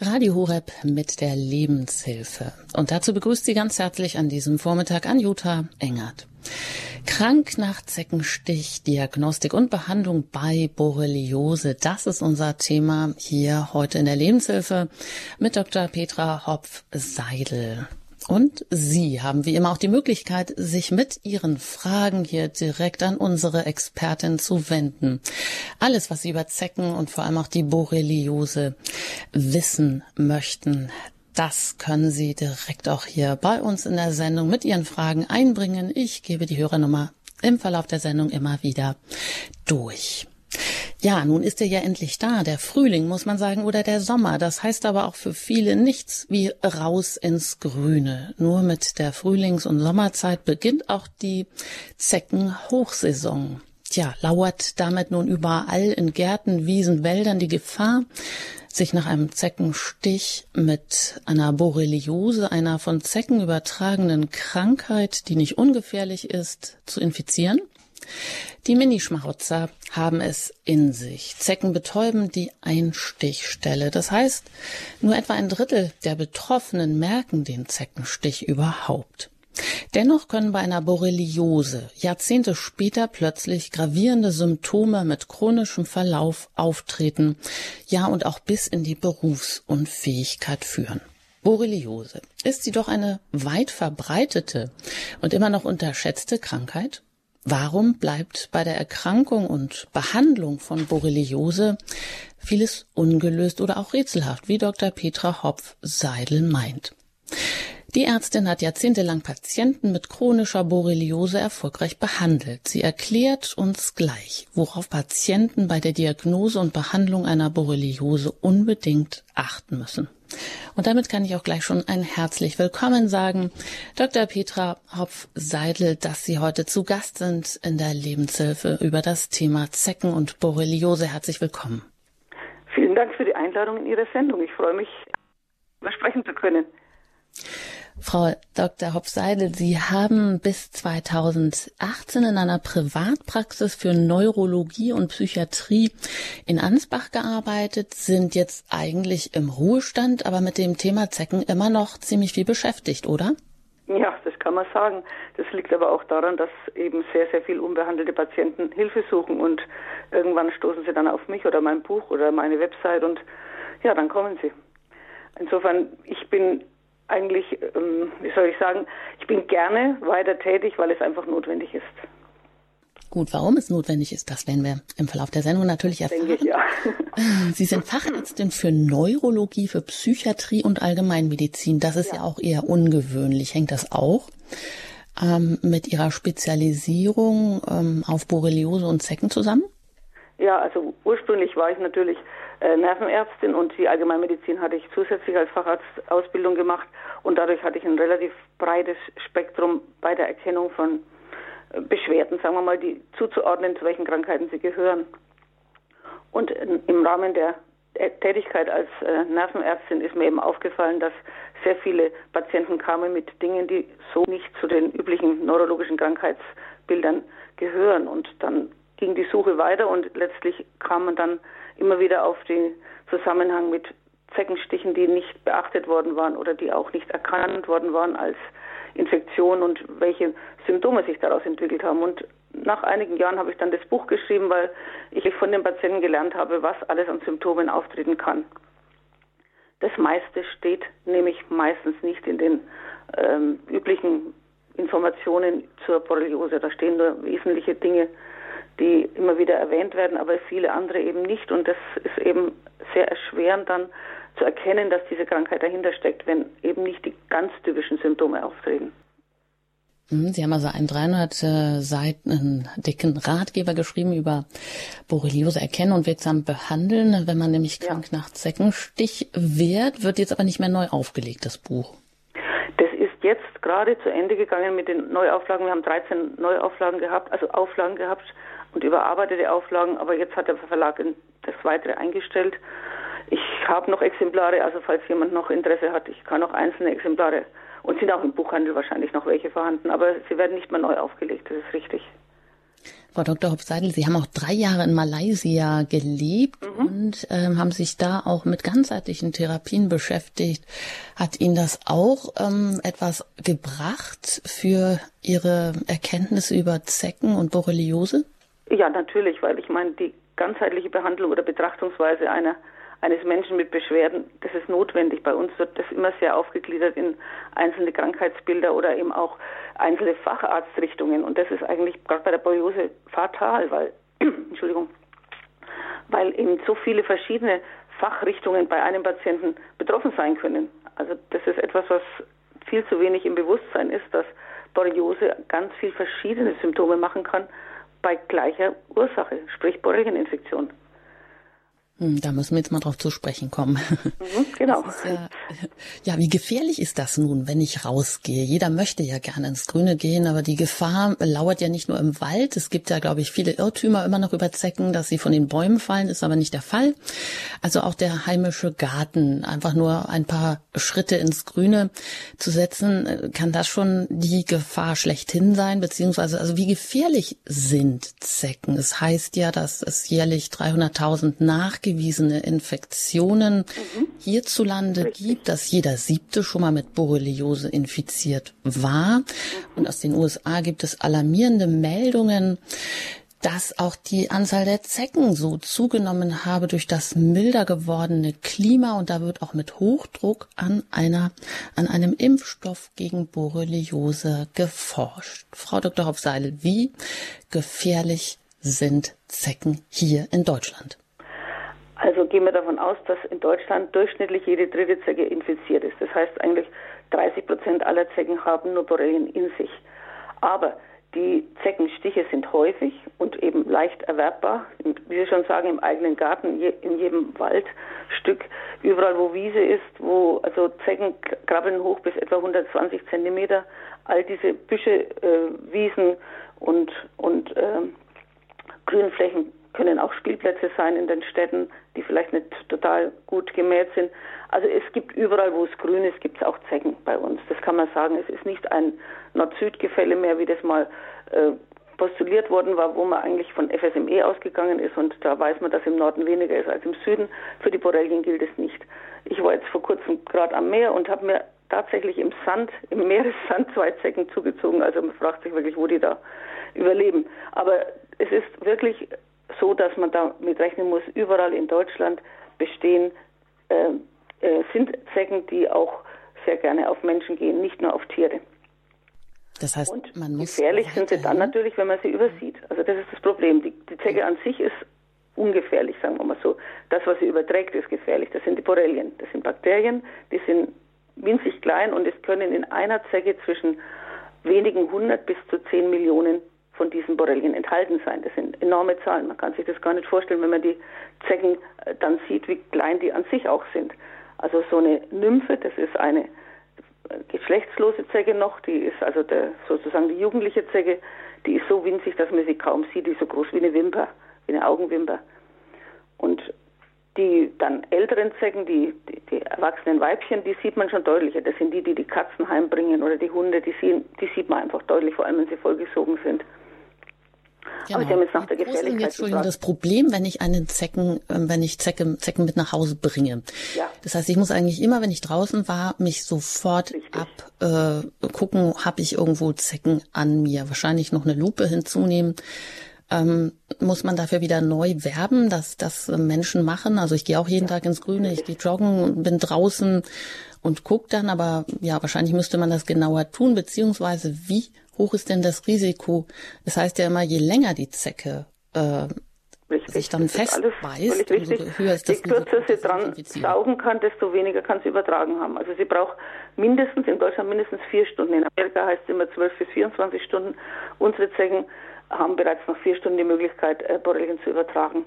Radio Horeb mit der Lebenshilfe. Und dazu begrüßt sie ganz herzlich an diesem Vormittag Anjuta Engert. Krank nach Zeckenstich, Diagnostik und Behandlung bei Borreliose. Das ist unser Thema hier heute in der Lebenshilfe mit Dr. Petra Hopf-Seidel. Und Sie haben wie immer auch die Möglichkeit, sich mit Ihren Fragen hier direkt an unsere Expertin zu wenden. Alles, was Sie über Zecken und vor allem auch die Borreliose wissen möchten, das können Sie direkt auch hier bei uns in der Sendung mit Ihren Fragen einbringen. Ich gebe die Hörernummer im Verlauf der Sendung immer wieder durch. Ja, nun ist er ja endlich da, der Frühling, muss man sagen, oder der Sommer. Das heißt aber auch für viele nichts wie raus ins Grüne. Nur mit der Frühlings- und Sommerzeit beginnt auch die Zeckenhochsaison. Tja, lauert damit nun überall in Gärten, Wiesen, Wäldern die Gefahr, sich nach einem Zeckenstich mit einer Borreliose, einer von Zecken übertragenen Krankheit, die nicht ungefährlich ist, zu infizieren? Die Minischmarotzer haben es in sich. Zecken betäuben die Einstichstelle. Das heißt, nur etwa ein Drittel der Betroffenen merken den Zeckenstich überhaupt. Dennoch können bei einer Borreliose Jahrzehnte später plötzlich gravierende Symptome mit chronischem Verlauf auftreten, ja und auch bis in die Berufsunfähigkeit führen. Borreliose, ist sie doch eine weit verbreitete und immer noch unterschätzte Krankheit? Warum bleibt bei der Erkrankung und Behandlung von Borreliose vieles ungelöst oder auch rätselhaft, wie Dr. Petra Hopf-Seidel meint? Die Ärztin hat jahrzehntelang Patienten mit chronischer Borreliose erfolgreich behandelt. Sie erklärt uns gleich, worauf Patienten bei der Diagnose und Behandlung einer Borreliose unbedingt achten müssen. Und damit kann ich auch gleich schon ein herzlich willkommen sagen, Dr. Petra Hopf-Seidel, dass Sie heute zu Gast sind in der Lebenshilfe über das Thema Zecken und Borreliose. Herzlich willkommen. Vielen Dank für die Einladung in Ihre Sendung. Ich freue mich, sprechen zu können. Frau Dr. Hopf-Seidel, Sie haben bis 2018 in einer Privatpraxis für Neurologie und Psychiatrie in Ansbach gearbeitet, sind jetzt eigentlich im Ruhestand, aber mit dem Thema Zecken immer noch ziemlich viel beschäftigt, oder? Ja, das kann man sagen. Das liegt aber auch daran, dass eben sehr, sehr viel unbehandelte Patienten Hilfe suchen und irgendwann stoßen sie dann auf mich oder mein Buch oder meine Website und ja, dann kommen sie. Insofern, ich bin eigentlich, ähm, wie soll ich sagen, ich bin gerne weiter tätig, weil es einfach notwendig ist. Gut, warum es notwendig ist, das werden wir im Verlauf der Sendung natürlich erfahren. Denke ich, ja. Sie sind Fachärztin für Neurologie, für Psychiatrie und Allgemeinmedizin. Das ist ja, ja auch eher ungewöhnlich. Hängt das auch ähm, mit Ihrer Spezialisierung ähm, auf Borreliose und Zecken zusammen? Ja, also ursprünglich war ich natürlich Nervenärztin und die Allgemeinmedizin hatte ich zusätzlich als Facharztausbildung gemacht und dadurch hatte ich ein relativ breites Spektrum bei der Erkennung von äh, Beschwerden, sagen wir mal, die zuzuordnen, zu welchen Krankheiten sie gehören. Und im Rahmen der Tätigkeit als äh, Nervenärztin ist mir eben aufgefallen, dass sehr viele Patienten kamen mit Dingen, die so nicht zu den üblichen neurologischen Krankheitsbildern gehören. Und dann ging die Suche weiter und letztlich kam man dann immer wieder auf den Zusammenhang mit Zeckenstichen, die nicht beachtet worden waren oder die auch nicht erkannt worden waren als Infektion und welche Symptome sich daraus entwickelt haben. Und nach einigen Jahren habe ich dann das Buch geschrieben, weil ich von den Patienten gelernt habe, was alles an Symptomen auftreten kann. Das meiste steht nämlich meistens nicht in den ähm, üblichen Informationen zur Borreliose. Da stehen nur wesentliche Dinge die immer wieder erwähnt werden, aber viele andere eben nicht. Und das ist eben sehr erschwerend dann zu erkennen, dass diese Krankheit dahinter steckt, wenn eben nicht die ganz typischen Symptome auftreten. Hm, Sie haben also einen 300 äh, Seiten dicken Ratgeber geschrieben über Borreliose erkennen und wirksam behandeln. Wenn man nämlich krank ja. nach Zeckenstich wird, wird jetzt aber nicht mehr neu aufgelegt, das Buch. Das ist jetzt gerade zu Ende gegangen mit den Neuauflagen. Wir haben 13 Neuauflagen gehabt, also Auflagen gehabt und überarbeitete Auflagen, aber jetzt hat der Verlag das weitere eingestellt. Ich habe noch Exemplare, also falls jemand noch Interesse hat, ich kann noch einzelne Exemplare und sind auch im Buchhandel wahrscheinlich noch welche vorhanden, aber sie werden nicht mehr neu aufgelegt, das ist richtig. Frau Dr. Hopf-Seidel, Sie haben auch drei Jahre in Malaysia gelebt mhm. und ähm, haben sich da auch mit ganzheitlichen Therapien beschäftigt. Hat Ihnen das auch ähm, etwas gebracht für Ihre Erkenntnisse über Zecken und Borreliose? Ja, natürlich, weil ich meine, die ganzheitliche Behandlung oder Betrachtungsweise einer eines Menschen mit Beschwerden, das ist notwendig. Bei uns wird das immer sehr aufgegliedert in einzelne Krankheitsbilder oder eben auch einzelne Facharztrichtungen. Und das ist eigentlich gerade bei der Borreliose fatal, weil, Entschuldigung, weil eben so viele verschiedene Fachrichtungen bei einem Patienten betroffen sein können. Also das ist etwas, was viel zu wenig im Bewusstsein ist, dass Borreliose ganz viel verschiedene Symptome machen kann bei gleicher Ursache, sprich Borrelieninfektion. Hm, da müssen wir jetzt mal drauf zu sprechen kommen. Mhm, genau. Ja, ja, wie gefährlich ist das nun, wenn ich rausgehe? Jeder möchte ja gerne ins Grüne gehen, aber die Gefahr lauert ja nicht nur im Wald. Es gibt ja, glaube ich, viele Irrtümer immer noch über Zecken, dass sie von den Bäumen fallen, ist aber nicht der Fall. Also auch der heimische Garten, einfach nur ein paar Schritte ins Grüne zu setzen, kann das schon die Gefahr schlechthin sein, beziehungsweise also wie gefährlich sind Zecken? Es heißt ja, dass es jährlich 300.000 nach nachgewiesene Infektionen mhm. hierzulande Richtig. gibt, dass jeder siebte schon mal mit Borreliose infiziert war. Mhm. Und aus den USA gibt es alarmierende Meldungen, dass auch die Anzahl der Zecken so zugenommen habe durch das milder gewordene Klima und da wird auch mit Hochdruck an einer, an einem Impfstoff gegen Borreliose geforscht. Frau Dr. Hopseil, wie gefährlich sind Zecken hier in Deutschland? Also gehen wir davon aus, dass in Deutschland durchschnittlich jede dritte Zecke infiziert ist. Das heißt eigentlich 30 Prozent aller Zecken haben nur Borrelien in sich. Aber die Zeckenstiche sind häufig und eben leicht erwerbbar. Wie Sie schon sagen, im eigenen Garten, in jedem Waldstück, überall wo Wiese ist, wo also Zecken krabbeln hoch bis etwa 120 Zentimeter. All diese Büsche, äh, Wiesen und, und äh, Grünflächen können auch Spielplätze sein in den Städten, die vielleicht nicht total gut gemäht sind. Also es gibt überall, wo es grün ist, gibt es auch Zecken bei uns. Das kann man sagen. Es ist nicht ein Nord-Süd-Gefälle mehr, wie das mal äh, postuliert worden war, wo man eigentlich von FSME ausgegangen ist und da weiß man, dass im Norden weniger ist als im Süden. Für die Borrelien gilt es nicht. Ich war jetzt vor kurzem gerade am Meer und habe mir tatsächlich im Sand, im Meeressand zwei Zecken zugezogen. Also man fragt sich wirklich, wo die da überleben. Aber es ist wirklich so, dass man damit rechnen muss, überall in Deutschland bestehen, äh, äh, sind Zecken, die auch sehr gerne auf Menschen gehen, nicht nur auf Tiere. Das heißt, und man muss gefährlich sind sie dann natürlich, wenn man sie übersieht. Also das ist das Problem. Die, die Zecke an sich ist ungefährlich, sagen wir mal so. Das, was sie überträgt, ist gefährlich. Das sind die Borrelien. Das sind Bakterien, die sind winzig klein und es können in einer Zecke zwischen wenigen hundert bis zu zehn Millionen von diesen Borrelien enthalten sein. Das sind enorme Zahlen. Man kann sich das gar nicht vorstellen, wenn man die Zecken äh, dann sieht, wie klein die an sich auch sind. Also so eine Nymphe, das ist eine äh, geschlechtslose Zecke noch, die ist also der, sozusagen die jugendliche Zecke, die ist so winzig, dass man sie kaum sieht, die ist so groß wie eine Wimper, wie eine Augenwimper. Und die dann älteren Zecken, die, die, die, erwachsenen Weibchen, die sieht man schon deutlicher. Das sind die, die die Katzen heimbringen oder die Hunde, die, sehen, die sieht man einfach deutlich, vor allem wenn sie vollgesogen sind. Genau. Aber haben jetzt nach der Gefährlichkeit jetzt, Entschuldigung, das Problem, wenn ich einen Zecken, ähm, wenn ich Zecke, Zecken mit nach Hause bringe. Ja. Das heißt, ich muss eigentlich immer, wenn ich draußen war, mich sofort abgucken, äh, habe ich irgendwo Zecken an mir. Wahrscheinlich noch eine Lupe hinzunehmen. Ähm, muss man dafür wieder neu werben, dass das Menschen machen? Also ich gehe auch jeden ja. Tag ins Grüne, ich gehe joggen, bin draußen und gucke dann, aber ja, wahrscheinlich müsste man das genauer tun, beziehungsweise wie hoch ist denn das Risiko? Das heißt ja immer, je länger die Zecke äh, sich dann festbeißt, umso höher ist das Je kürzer sie dran saugen kann, desto weniger kann sie übertragen haben. Also sie braucht mindestens, in Deutschland mindestens vier Stunden. In Amerika heißt es immer zwölf bis 24 Stunden. Unsere Zecken haben bereits nach vier Stunden die Möglichkeit, äh, Borrelien zu übertragen.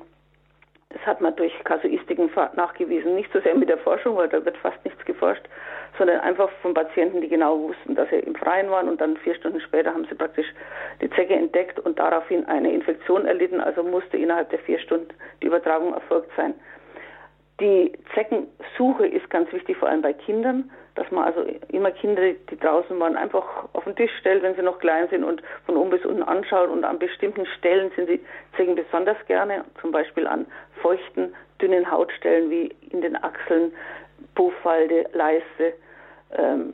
Das hat man durch Kasuistiken nachgewiesen. Nicht so sehr mit der Forschung, weil da wird fast nichts geforscht, sondern einfach von Patienten, die genau wussten, dass sie im Freien waren und dann vier Stunden später haben sie praktisch die Zecke entdeckt und daraufhin eine Infektion erlitten. Also musste innerhalb der vier Stunden die Übertragung erfolgt sein. Die Zeckensuche ist ganz wichtig, vor allem bei Kindern, dass man also immer Kinder, die draußen waren, einfach auf den Tisch stellt, wenn sie noch klein sind und von oben bis unten anschaut. Und an bestimmten Stellen sind die Zecken besonders gerne, zum Beispiel an feuchten, dünnen Hautstellen wie in den Achseln, Puffalde, Leiste, ähm,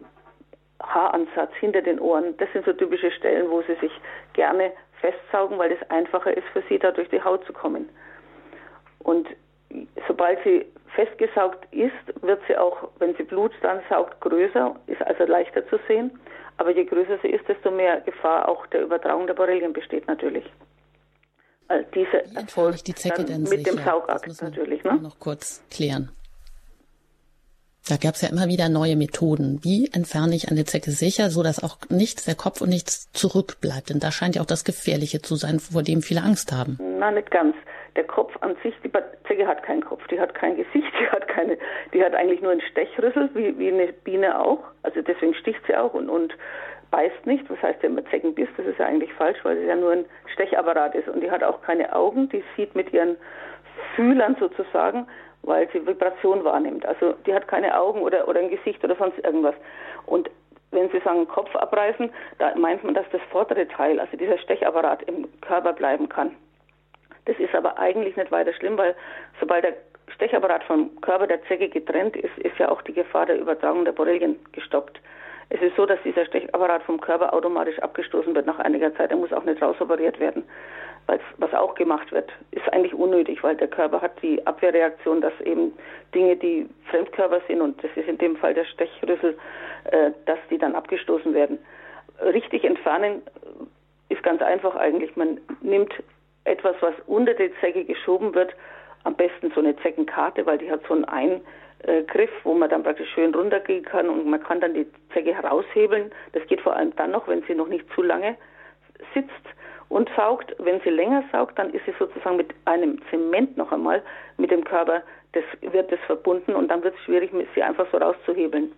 Haaransatz hinter den Ohren. Das sind so typische Stellen, wo sie sich gerne festsaugen, weil es einfacher ist für sie, da durch die Haut zu kommen. Und sobald sie festgesaugt ist, wird sie auch, wenn sie Blut dann saugt, größer, ist also leichter zu sehen. Aber je größer sie ist, desto mehr Gefahr auch der Übertragung der Borrelien besteht natürlich. Also diese erfolgt die Zecke denn mit sich? dem Saugakt natürlich. Ne? Noch kurz klären. Da gab es ja immer wieder neue Methoden. Wie entferne ich eine Zecke sicher, so dass auch nichts, der Kopf und nichts zurückbleibt? Denn da scheint ja auch das Gefährliche zu sein, vor dem viele Angst haben. Na, nicht ganz. Der Kopf an sich, die Zecke hat keinen Kopf, die hat kein Gesicht, die hat keine, die hat eigentlich nur einen Stechrüssel, wie, wie eine Biene auch. Also deswegen sticht sie auch und, und beißt nicht. Was heißt, wenn man Zecken bisst, das ist ja eigentlich falsch, weil sie ja nur ein Stechapparat ist. Und die hat auch keine Augen, die sieht mit ihren Fühlern sozusagen weil sie Vibration wahrnimmt. Also die hat keine Augen oder, oder ein Gesicht oder sonst irgendwas. Und wenn Sie sagen Kopf abreißen, da meint man, dass das vordere Teil, also dieser Stechapparat im Körper bleiben kann. Das ist aber eigentlich nicht weiter schlimm, weil sobald der Stechapparat vom Körper der Zecke getrennt ist, ist ja auch die Gefahr der Übertragung der Borrelien gestoppt. Es ist so, dass dieser Stechapparat vom Körper automatisch abgestoßen wird nach einiger Zeit. Er muss auch nicht rausoperiert werden was auch gemacht wird, ist eigentlich unnötig, weil der Körper hat die Abwehrreaktion, dass eben Dinge, die Fremdkörper sind, und das ist in dem Fall der Stechrüssel, äh, dass die dann abgestoßen werden. Richtig entfernen ist ganz einfach eigentlich. Man nimmt etwas, was unter die Zecke geschoben wird, am besten so eine Zeckenkarte, weil die hat so einen Eingriff, wo man dann praktisch schön runtergehen kann und man kann dann die Zecke heraushebeln. Das geht vor allem dann noch, wenn sie noch nicht zu lange sitzt und saugt. Wenn sie länger saugt, dann ist sie sozusagen mit einem Zement noch einmal mit dem Körper, das wird das verbunden und dann wird es schwierig, sie einfach so rauszuhebeln.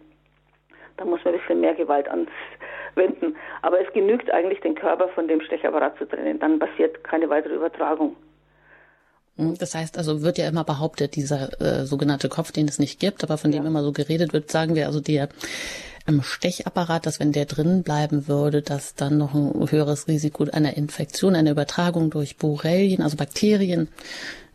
Da muss man ein bisschen mehr Gewalt anwenden. Aber es genügt eigentlich, den Körper von dem Stechapparat zu trennen. Dann passiert keine weitere Übertragung. Hm, das heißt also, wird ja immer behauptet, dieser äh, sogenannte Kopf, den es nicht gibt, aber von dem immer so geredet wird, sagen wir also, der im Stechapparat, dass wenn der drin bleiben würde, dass dann noch ein höheres Risiko einer Infektion, einer Übertragung durch Borrelien, also Bakterien,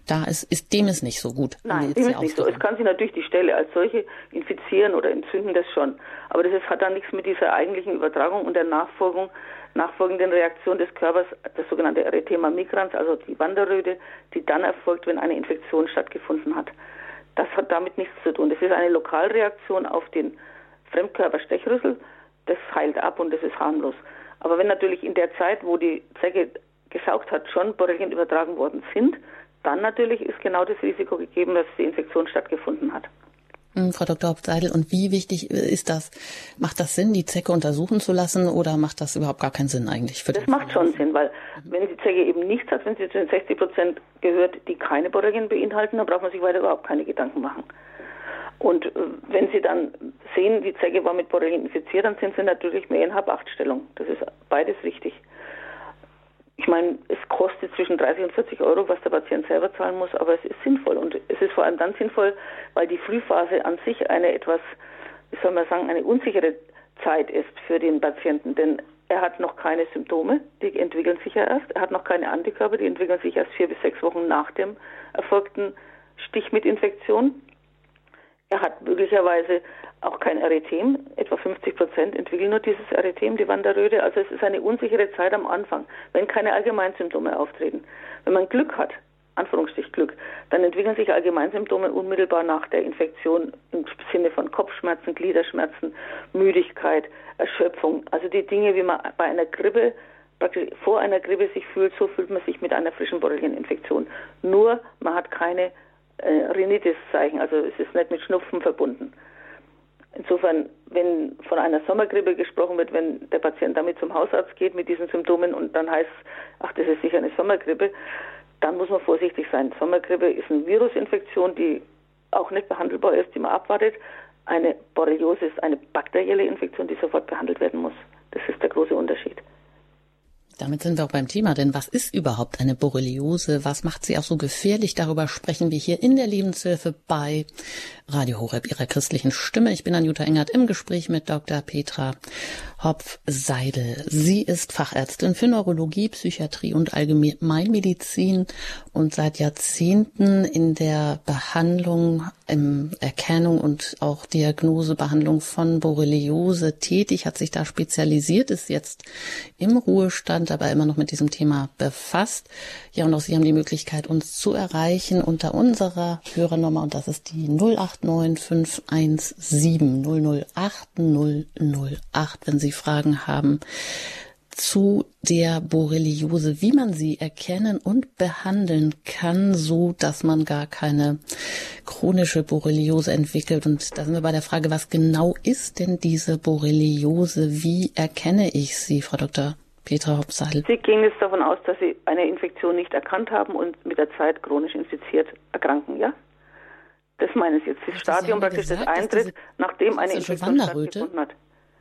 da ist, ist dem ist nicht so gut. Nein, dem ist nicht so. Es kann sich natürlich die Stelle als solche infizieren oder entzünden, das schon. Aber das ist, hat dann nichts mit dieser eigentlichen Übertragung und der Nachfolgung, nachfolgenden Reaktion des Körpers, das sogenannte Erythema migrans, also die Wanderröte, die dann erfolgt, wenn eine Infektion stattgefunden hat. Das hat damit nichts zu tun. Das ist eine Lokalreaktion auf den Fremdkörperstechrüssel, das heilt ab und das ist harmlos. Aber wenn natürlich in der Zeit, wo die Zecke gesaugt hat, schon Borrelien übertragen worden sind, dann natürlich ist genau das Risiko gegeben, dass die Infektion stattgefunden hat. Hm, Frau Dr. Hauptseidel, und wie wichtig ist das? Macht das Sinn, die Zecke untersuchen zu lassen oder macht das überhaupt gar keinen Sinn eigentlich? Für das macht schon Sinn, weil wenn die Zecke eben nichts hat, wenn sie zu den 60 Prozent gehört, die keine Borrelien beinhalten, dann braucht man sich weiter überhaupt keine Gedanken machen. Und äh, wenn Sie dann sehen, die Zecke war mit Borrelien infiziert, dann sind Sie natürlich mehr in Hab-Acht-Stellung. Das ist beides richtig. Ich meine, es kostet zwischen 30 und 40 Euro, was der Patient selber zahlen muss, aber es ist sinnvoll. Und es ist vor allem dann sinnvoll, weil die Frühphase an sich eine etwas, wie soll man sagen, eine unsichere Zeit ist für den Patienten. Denn er hat noch keine Symptome, die entwickeln sich ja erst. Er hat noch keine Antikörper, die entwickeln sich erst vier bis sechs Wochen nach dem erfolgten Stich mit Infektion. Er hat möglicherweise auch kein Erythem. Etwa 50 Prozent entwickeln nur dieses Erythem, die Wanderröte. Also es ist eine unsichere Zeit am Anfang, wenn keine Allgemeinsymptome auftreten. Wenn man Glück hat, Anführungsstrich Glück, dann entwickeln sich Allgemeinsymptome unmittelbar nach der Infektion im Sinne von Kopfschmerzen, Gliederschmerzen, Müdigkeit, Erschöpfung. Also die Dinge, wie man bei einer Grippe praktisch vor einer Grippe sich fühlt, so fühlt man sich mit einer frischen Borrelieninfektion. Nur man hat keine äh, Rhinitis-Zeichen, also es ist nicht mit Schnupfen verbunden. Insofern, wenn von einer Sommergrippe gesprochen wird, wenn der Patient damit zum Hausarzt geht mit diesen Symptomen und dann heißt, ach, das ist sicher eine Sommergrippe, dann muss man vorsichtig sein. Sommergrippe ist eine Virusinfektion, die auch nicht behandelbar ist, die man abwartet. Eine Borreliose ist eine bakterielle Infektion, die sofort behandelt werden muss. Das ist der große Unterschied. Damit sind wir auch beim Thema, denn was ist überhaupt eine Borreliose? Was macht sie auch so gefährlich? Darüber sprechen wir hier in der Lebenshilfe bei Radio Horeb, ihrer christlichen Stimme. Ich bin Anjuta Engert im Gespräch mit Dr. Petra Hopf-Seidel. Sie ist Fachärztin für Neurologie, Psychiatrie und Allgemeinmedizin und seit Jahrzehnten in der Behandlung, im Erkennung und auch Diagnose, Behandlung von Borreliose tätig, hat sich da spezialisiert, ist jetzt im Ruhestand, aber immer noch mit diesem Thema befasst. Ja, und auch Sie haben die Möglichkeit, uns zu erreichen unter unserer Hörernummer und das ist die 089517 008 008, wenn Sie Fragen haben zu der Borreliose, wie man sie erkennen und behandeln kann, so dass man gar keine chronische Borreliose entwickelt. Und da sind wir bei der Frage, was genau ist denn diese Borreliose? Wie erkenne ich sie, Frau Dr. Petra Hopsadel? Sie gehen jetzt davon aus, dass Sie eine Infektion nicht erkannt haben und mit der Zeit chronisch infiziert erkranken, ja? Das meinen Sie jetzt, das Stadium praktisch des Eintritt, nachdem eine Infektion stattgefunden hat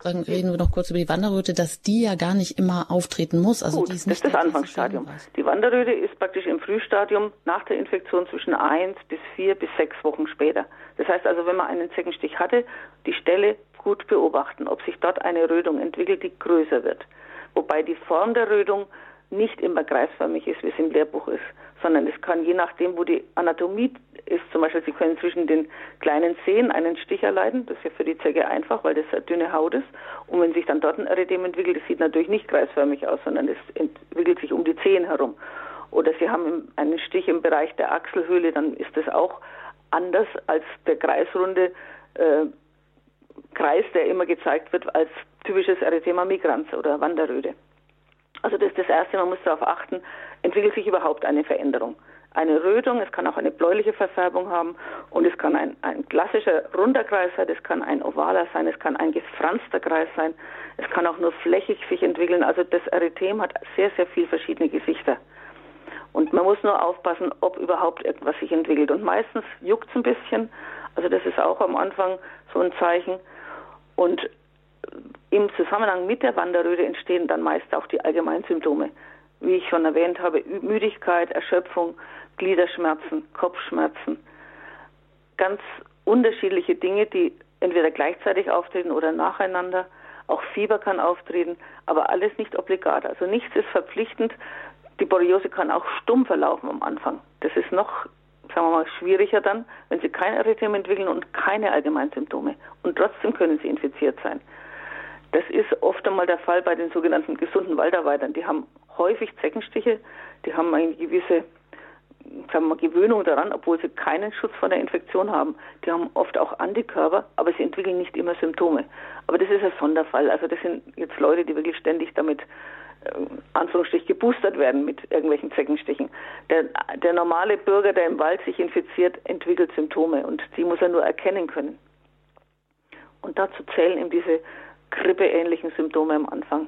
reden wir noch kurz über die Wanderröte, dass die ja gar nicht immer auftreten muss. Also Gut, die ist das ist das Anfangsstadium. Die Wanderröte ist praktisch im Frühstadium nach der Infektion zwischen eins bis vier bis sechs Wochen später. Das heißt also, wenn man einen Zeckenstich hatte, die Stelle gut beobachten, ob sich dort eine Rötung entwickelt, die größer wird. Wobei die Form der Rötung nicht immer kreisförmig ist, wie es im Lehrbuch ist, sondern es kann je nachdem, wo die Anatomie ist, zum Beispiel Sie können zwischen den kleinen Zehen einen Stich erleiden, das ist ja für die Zecke einfach, weil das eine dünne Haut ist. Und wenn sich dann dort ein Erythem entwickelt, das sieht natürlich nicht kreisförmig aus, sondern es entwickelt sich um die Zehen herum. Oder Sie haben einen Stich im Bereich der Achselhöhle, dann ist das auch anders als der kreisrunde äh, Kreis, der immer gezeigt wird als typisches Erythema migrans oder Wanderröte. Also das ist das Erste, man muss darauf achten, entwickelt sich überhaupt eine Veränderung. Eine Rötung, es kann auch eine bläuliche Verfärbung haben und es kann ein, ein klassischer runder Kreis sein, es kann ein ovaler sein, es kann ein gefranster Kreis sein, es kann auch nur flächig sich entwickeln. Also das Erythem hat sehr, sehr viele verschiedene Gesichter. Und man muss nur aufpassen, ob überhaupt irgendwas sich entwickelt. Und meistens juckt es ein bisschen. Also das ist auch am Anfang so ein Zeichen. Und im Zusammenhang mit der Wanderröte entstehen dann meist auch die Allgemeinsymptome. Wie ich schon erwähnt habe, Müdigkeit, Erschöpfung, Gliederschmerzen, Kopfschmerzen. Ganz unterschiedliche Dinge, die entweder gleichzeitig auftreten oder nacheinander. Auch Fieber kann auftreten, aber alles nicht obligat. Also nichts ist verpflichtend. Die Borreliose kann auch stumm verlaufen am Anfang. Das ist noch, sagen wir mal, schwieriger dann, wenn Sie kein Erythem entwickeln und keine Allgemeinsymptome. Und trotzdem können Sie infiziert sein. Das ist oft einmal der Fall bei den sogenannten gesunden Waldarbeitern. Die haben häufig Zeckenstiche, die haben eine gewisse sagen wir, Gewöhnung daran, obwohl sie keinen Schutz vor der Infektion haben. Die haben oft auch Antikörper, aber sie entwickeln nicht immer Symptome. Aber das ist ein Sonderfall. Also das sind jetzt Leute, die wirklich ständig damit äh, Anführungsstrich geboostert werden mit irgendwelchen Zeckenstichen. Der, der normale Bürger, der im Wald sich infiziert, entwickelt Symptome und die muss er nur erkennen können. Und dazu zählen eben diese grippeähnlichen Symptome am Anfang.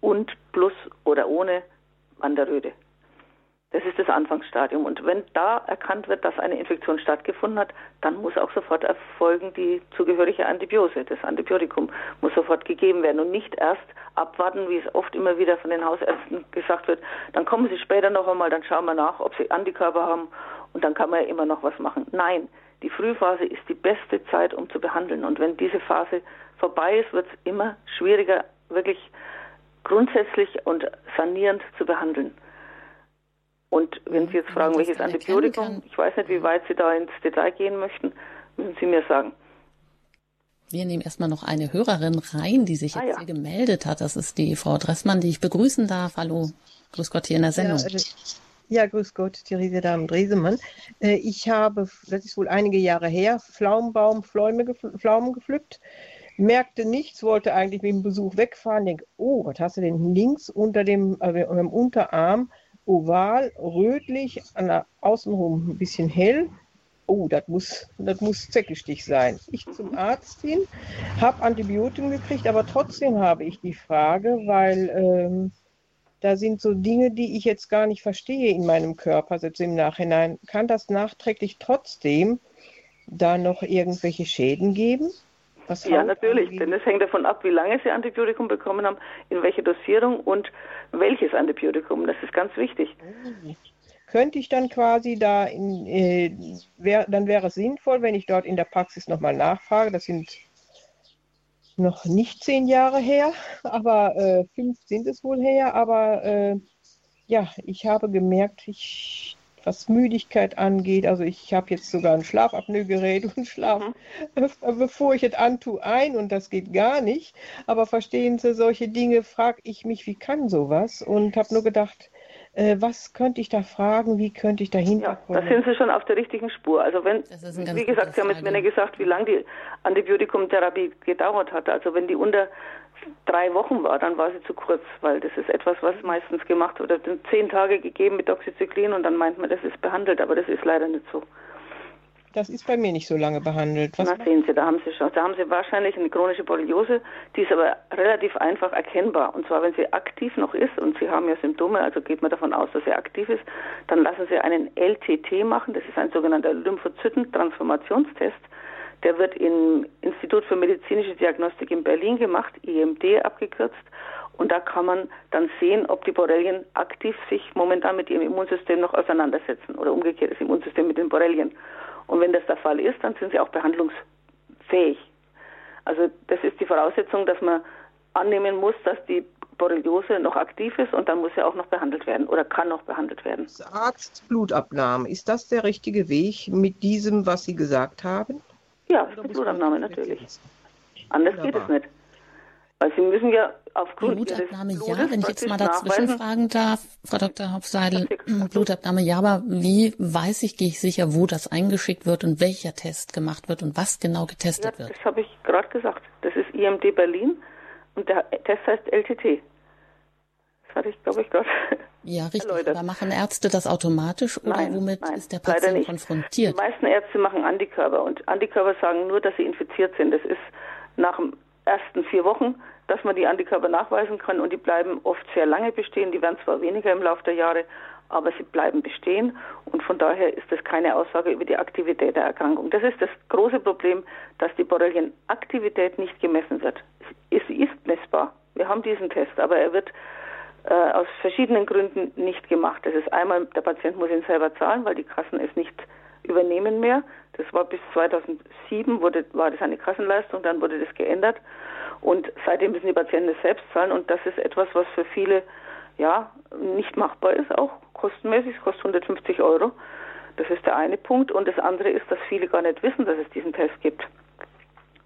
Und plus oder ohne Wanderröte. Das ist das Anfangsstadium. Und wenn da erkannt wird, dass eine Infektion stattgefunden hat, dann muss auch sofort erfolgen die zugehörige Antibiose. Das Antibiotikum muss sofort gegeben werden und nicht erst abwarten, wie es oft immer wieder von den Hausärzten gesagt wird. Dann kommen Sie später noch einmal, dann schauen wir nach, ob Sie Antikörper haben und dann kann man ja immer noch was machen. Nein, die Frühphase ist die beste Zeit, um zu behandeln. Und wenn diese Phase vorbei ist, wird es immer schwieriger, wirklich grundsätzlich und sanierend zu behandeln. Und wenn Sie jetzt fragen, welches Antibiotikum, ich weiß nicht, wie weit Sie da ins Detail gehen möchten, müssen Sie mir sagen. Wir nehmen erstmal noch eine Hörerin rein, die sich ah, jetzt ja. hier gemeldet hat. Das ist die Frau Dressmann, die ich begrüßen darf. Hallo, grüß Gott hier in der Sendung. Ja, ja, grüß Gott, Therese Damen-Dresemann. Äh, ich habe, das ist wohl einige Jahre her, Pflaumenbaum, Pflaume, Pflaumen gepflückt, merkte nichts, wollte eigentlich mit dem Besuch wegfahren, denke, oh, was hast du denn links unter dem, also dem Unterarm, oval, rötlich, an der Außenrum ein bisschen hell. Oh, das muss, das muss Zeckenstich sein. Ich zum Arzt hin, habe Antibiotikum gekriegt, aber trotzdem habe ich die Frage, weil ähm, da sind so Dinge, die ich jetzt gar nicht verstehe in meinem Körper, selbst im Nachhinein. Kann das nachträglich trotzdem da noch irgendwelche Schäden geben? Was ja, natürlich, denn es hängt davon ab, wie lange Sie Antibiotikum bekommen haben, in welcher Dosierung und welches Antibiotikum. Das ist ganz wichtig. Oh. Könnte ich dann quasi da, in, äh, wär, dann wäre es sinnvoll, wenn ich dort in der Praxis nochmal nachfrage. Das sind noch nicht zehn Jahre her, aber äh, fünf sind es wohl her. Aber äh, ja, ich habe gemerkt, ich, was Müdigkeit angeht, also ich habe jetzt sogar ein Schlafapnoe-Gerät und Schlaf, mhm. bevor ich es antue, ein und das geht gar nicht. Aber verstehen Sie, solche Dinge frage ich mich, wie kann sowas? Und habe nur gedacht, äh, was könnte ich da fragen, wie könnte ich da hinterkommen? Ja, da sind Sie schon auf der richtigen Spur. Also wenn, wie gesagt, Sie haben jetzt mir gesagt, wie lange die Antibiotikumtherapie gedauert hat. Also wenn die unter drei Wochen war, dann war sie zu kurz, weil das ist etwas, was meistens gemacht wird. Zehn Tage gegeben mit Doxycyclin und dann meint man, das ist behandelt, aber das ist leider nicht so. Das ist bei mir nicht so lange behandelt. Was Na, sehen Sie, da haben Sie schon. Da haben Sie wahrscheinlich eine chronische Borreliose, die ist aber relativ einfach erkennbar. Und zwar, wenn sie aktiv noch ist und Sie haben ja Symptome, also geht man davon aus, dass sie aktiv ist, dann lassen Sie einen LTT machen. Das ist ein sogenannter Lymphozytentransformationstest. Der wird im Institut für medizinische Diagnostik in Berlin gemacht, IMD abgekürzt. Und da kann man dann sehen, ob die Borrelien aktiv sich momentan mit ihrem Immunsystem noch auseinandersetzen oder umgekehrt das Immunsystem mit den Borrelien. Und wenn das der Fall ist, dann sind sie auch behandlungsfähig. Also das ist die Voraussetzung, dass man annehmen muss, dass die Borreliose noch aktiv ist und dann muss sie auch noch behandelt werden oder kann noch behandelt werden. Arzt Blutabnahme, ist das der richtige Weg mit diesem, was Sie gesagt haben? Ja, ist eine Blutabnahme natürlich. Anders Wunderbar. geht es nicht. Weil Sie müssen ja aufgrund Blutabnahme ja, wenn ich jetzt mal dazwischen fragen darf, Frau Dr. Hopfseidel, Blutabnahme ja, aber wie weiß ich, gehe ich sicher, wo das eingeschickt wird und welcher Test gemacht wird und was genau getestet ja, wird? Das habe ich gerade gesagt. Das ist IMD Berlin und der Test heißt LTT. Das hatte ich, glaube ich, gerade. Ja, richtig. Erläutert. Aber machen Ärzte das automatisch oder nein, womit nein, ist der Patient konfrontiert? Die meisten Ärzte machen Antikörper und Antikörper sagen nur, dass sie infiziert sind. Das ist nach dem ersten vier Wochen, dass man die Antikörper nachweisen kann und die bleiben oft sehr lange bestehen. Die werden zwar weniger im Laufe der Jahre, aber sie bleiben bestehen und von daher ist das keine Aussage über die Aktivität der Erkrankung. Das ist das große Problem, dass die Borrelienaktivität nicht gemessen wird. Es ist messbar. Wir haben diesen Test, aber er wird äh, aus verschiedenen Gründen nicht gemacht. Das ist einmal, der Patient muss ihn selber zahlen, weil die Kassen es nicht übernehmen mehr. Das war bis 2007 wurde, war das eine Kassenleistung, dann wurde das geändert und seitdem müssen die Patienten es selbst zahlen und das ist etwas, was für viele ja nicht machbar ist, auch kostenmäßig, es kostet 150 Euro. Das ist der eine Punkt und das andere ist, dass viele gar nicht wissen, dass es diesen Test gibt.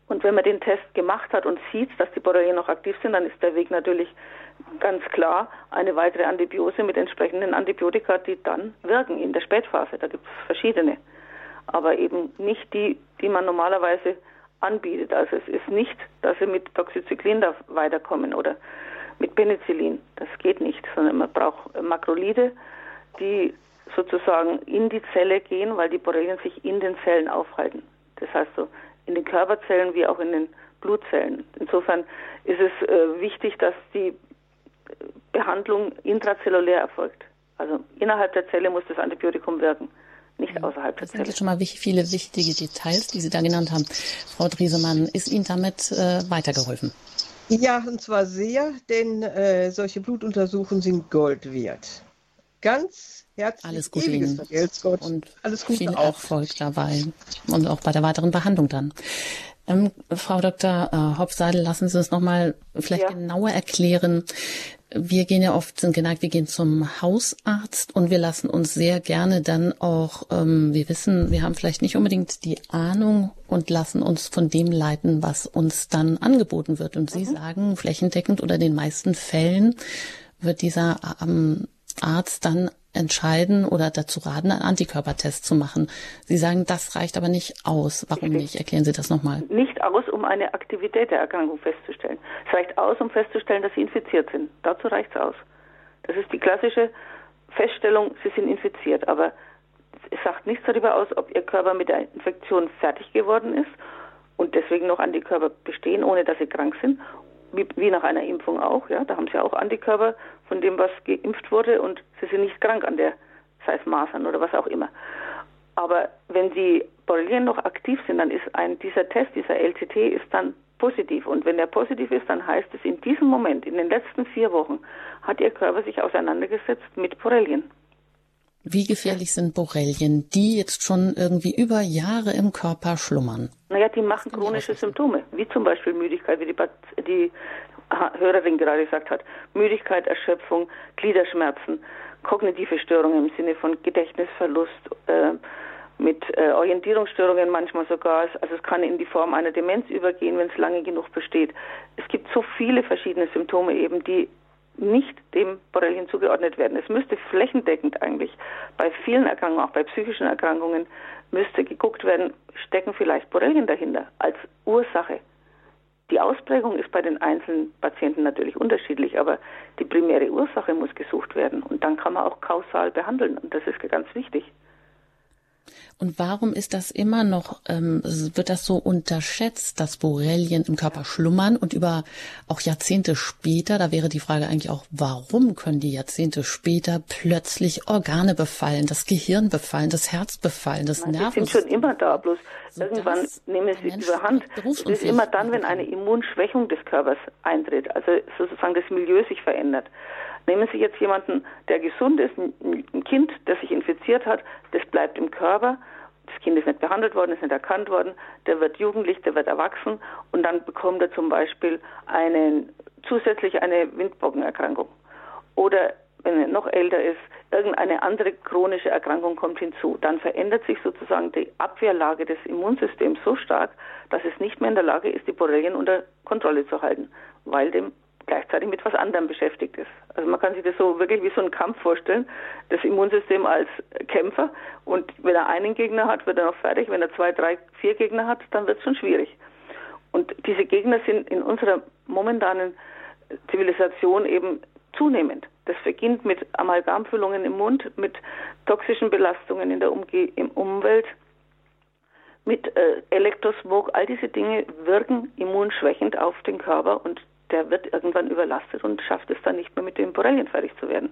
Und wenn man den Test gemacht hat und sieht, dass die Borrelien noch aktiv sind, dann ist der Weg natürlich ganz klar eine weitere Antibiose mit entsprechenden Antibiotika, die dann wirken in der Spätphase. Da gibt es verschiedene aber eben nicht die, die man normalerweise anbietet. Also es ist nicht, dass sie mit Doxycyclin da weiterkommen oder mit Penicillin. Das geht nicht, sondern man braucht Makrolide, die sozusagen in die Zelle gehen, weil die Borrelien sich in den Zellen aufhalten. Das heißt so in den Körperzellen wie auch in den Blutzellen. Insofern ist es äh, wichtig, dass die Behandlung intrazellulär erfolgt. Also innerhalb der Zelle muss das Antibiotikum wirken nicht außerhalb des Das sind jetzt schon mal viele wichtige Details, die Sie da genannt haben. Frau Driesemann, ist Ihnen damit äh, weitergeholfen? Ja, und zwar sehr, denn äh, solche Blutuntersuchungen sind Gold wert. Ganz herzlich alles Gute Ihnen und alles Gute viel auch. Erfolg dabei und auch bei der weiteren Behandlung dann. Ähm, Frau Dr. Äh, Hopseidel, lassen Sie uns noch mal vielleicht ja. genauer erklären, wir gehen ja oft, sind geneigt, wir gehen zum Hausarzt und wir lassen uns sehr gerne dann auch, ähm, wir wissen, wir haben vielleicht nicht unbedingt die Ahnung und lassen uns von dem leiten, was uns dann angeboten wird. Und Sie mhm. sagen, flächendeckend oder in den meisten Fällen wird dieser ähm, Arzt dann entscheiden oder dazu raten, einen Antikörpertest zu machen. Sie sagen, das reicht aber nicht aus. Warum nicht? Erklären Sie das nochmal. Nicht aus, um eine Aktivität der Erkrankung festzustellen. Es reicht aus, um festzustellen, dass Sie infiziert sind. Dazu reicht es aus. Das ist die klassische Feststellung, Sie sind infiziert. Aber es sagt nichts darüber aus, ob Ihr Körper mit der Infektion fertig geworden ist und deswegen noch Antikörper bestehen, ohne dass Sie krank sind wie, wie, nach einer Impfung auch, ja, da haben sie auch Antikörper von dem, was geimpft wurde und sie sind nicht krank an der, sei es Masern oder was auch immer. Aber wenn sie Borrelien noch aktiv sind, dann ist ein, dieser Test, dieser LCT ist dann positiv. Und wenn er positiv ist, dann heißt es, in diesem Moment, in den letzten vier Wochen, hat Ihr Körper sich auseinandergesetzt mit Borrelien. Wie gefährlich sind Borrelien, die jetzt schon irgendwie über Jahre im Körper schlummern? Naja, die machen chronische Symptome, wie zum Beispiel Müdigkeit, wie die, die Hörerin gerade gesagt hat. Müdigkeit, Erschöpfung, Gliederschmerzen, kognitive Störungen im Sinne von Gedächtnisverlust, äh, mit äh, Orientierungsstörungen manchmal sogar. Also es kann in die Form einer Demenz übergehen, wenn es lange genug besteht. Es gibt so viele verschiedene Symptome eben, die nicht dem Borrelien zugeordnet werden. Es müsste flächendeckend eigentlich bei vielen Erkrankungen, auch bei psychischen Erkrankungen, müsste geguckt werden, stecken vielleicht Borrelien dahinter als Ursache. Die Ausprägung ist bei den einzelnen Patienten natürlich unterschiedlich, aber die primäre Ursache muss gesucht werden und dann kann man auch kausal behandeln und das ist ganz wichtig. Und warum ist das immer noch, ähm, wird das so unterschätzt, dass Borrelien im Körper schlummern und über auch Jahrzehnte später, da wäre die Frage eigentlich auch, warum können die Jahrzehnte später plötzlich Organe befallen, das Gehirn befallen, das Herz befallen, das Nerven. Die sind schon immer da, bloß so irgendwann nehmen sie überhand. Es ist immer dann, wenn eine Immunschwächung des Körpers eintritt, also sozusagen das Milieu sich verändert. Nehmen Sie jetzt jemanden, der gesund ist, ein Kind, das sich infiziert hat, das bleibt im Körper, das Kind ist nicht behandelt worden, ist nicht erkannt worden, der wird jugendlich, der wird erwachsen und dann bekommt er zum Beispiel eine, zusätzlich eine Windbockenerkrankung. Oder wenn er noch älter ist, irgendeine andere chronische Erkrankung kommt hinzu. Dann verändert sich sozusagen die Abwehrlage des Immunsystems so stark, dass es nicht mehr in der Lage ist, die Borrelien unter Kontrolle zu halten, weil dem gleichzeitig mit was anderem beschäftigt ist. Also man kann sich das so wirklich wie so einen Kampf vorstellen. Das Immunsystem als Kämpfer und wenn er einen Gegner hat, wird er noch fertig. Wenn er zwei, drei, vier Gegner hat, dann wird es schon schwierig. Und diese Gegner sind in unserer momentanen Zivilisation eben zunehmend. Das beginnt mit Amalgamfüllungen im Mund, mit toxischen Belastungen in der Umge im Umwelt, mit äh, Elektrosmog. All diese Dinge wirken immunschwächend auf den Körper und der wird irgendwann überlastet und schafft es dann nicht mehr mit den Borrelien fertig zu werden.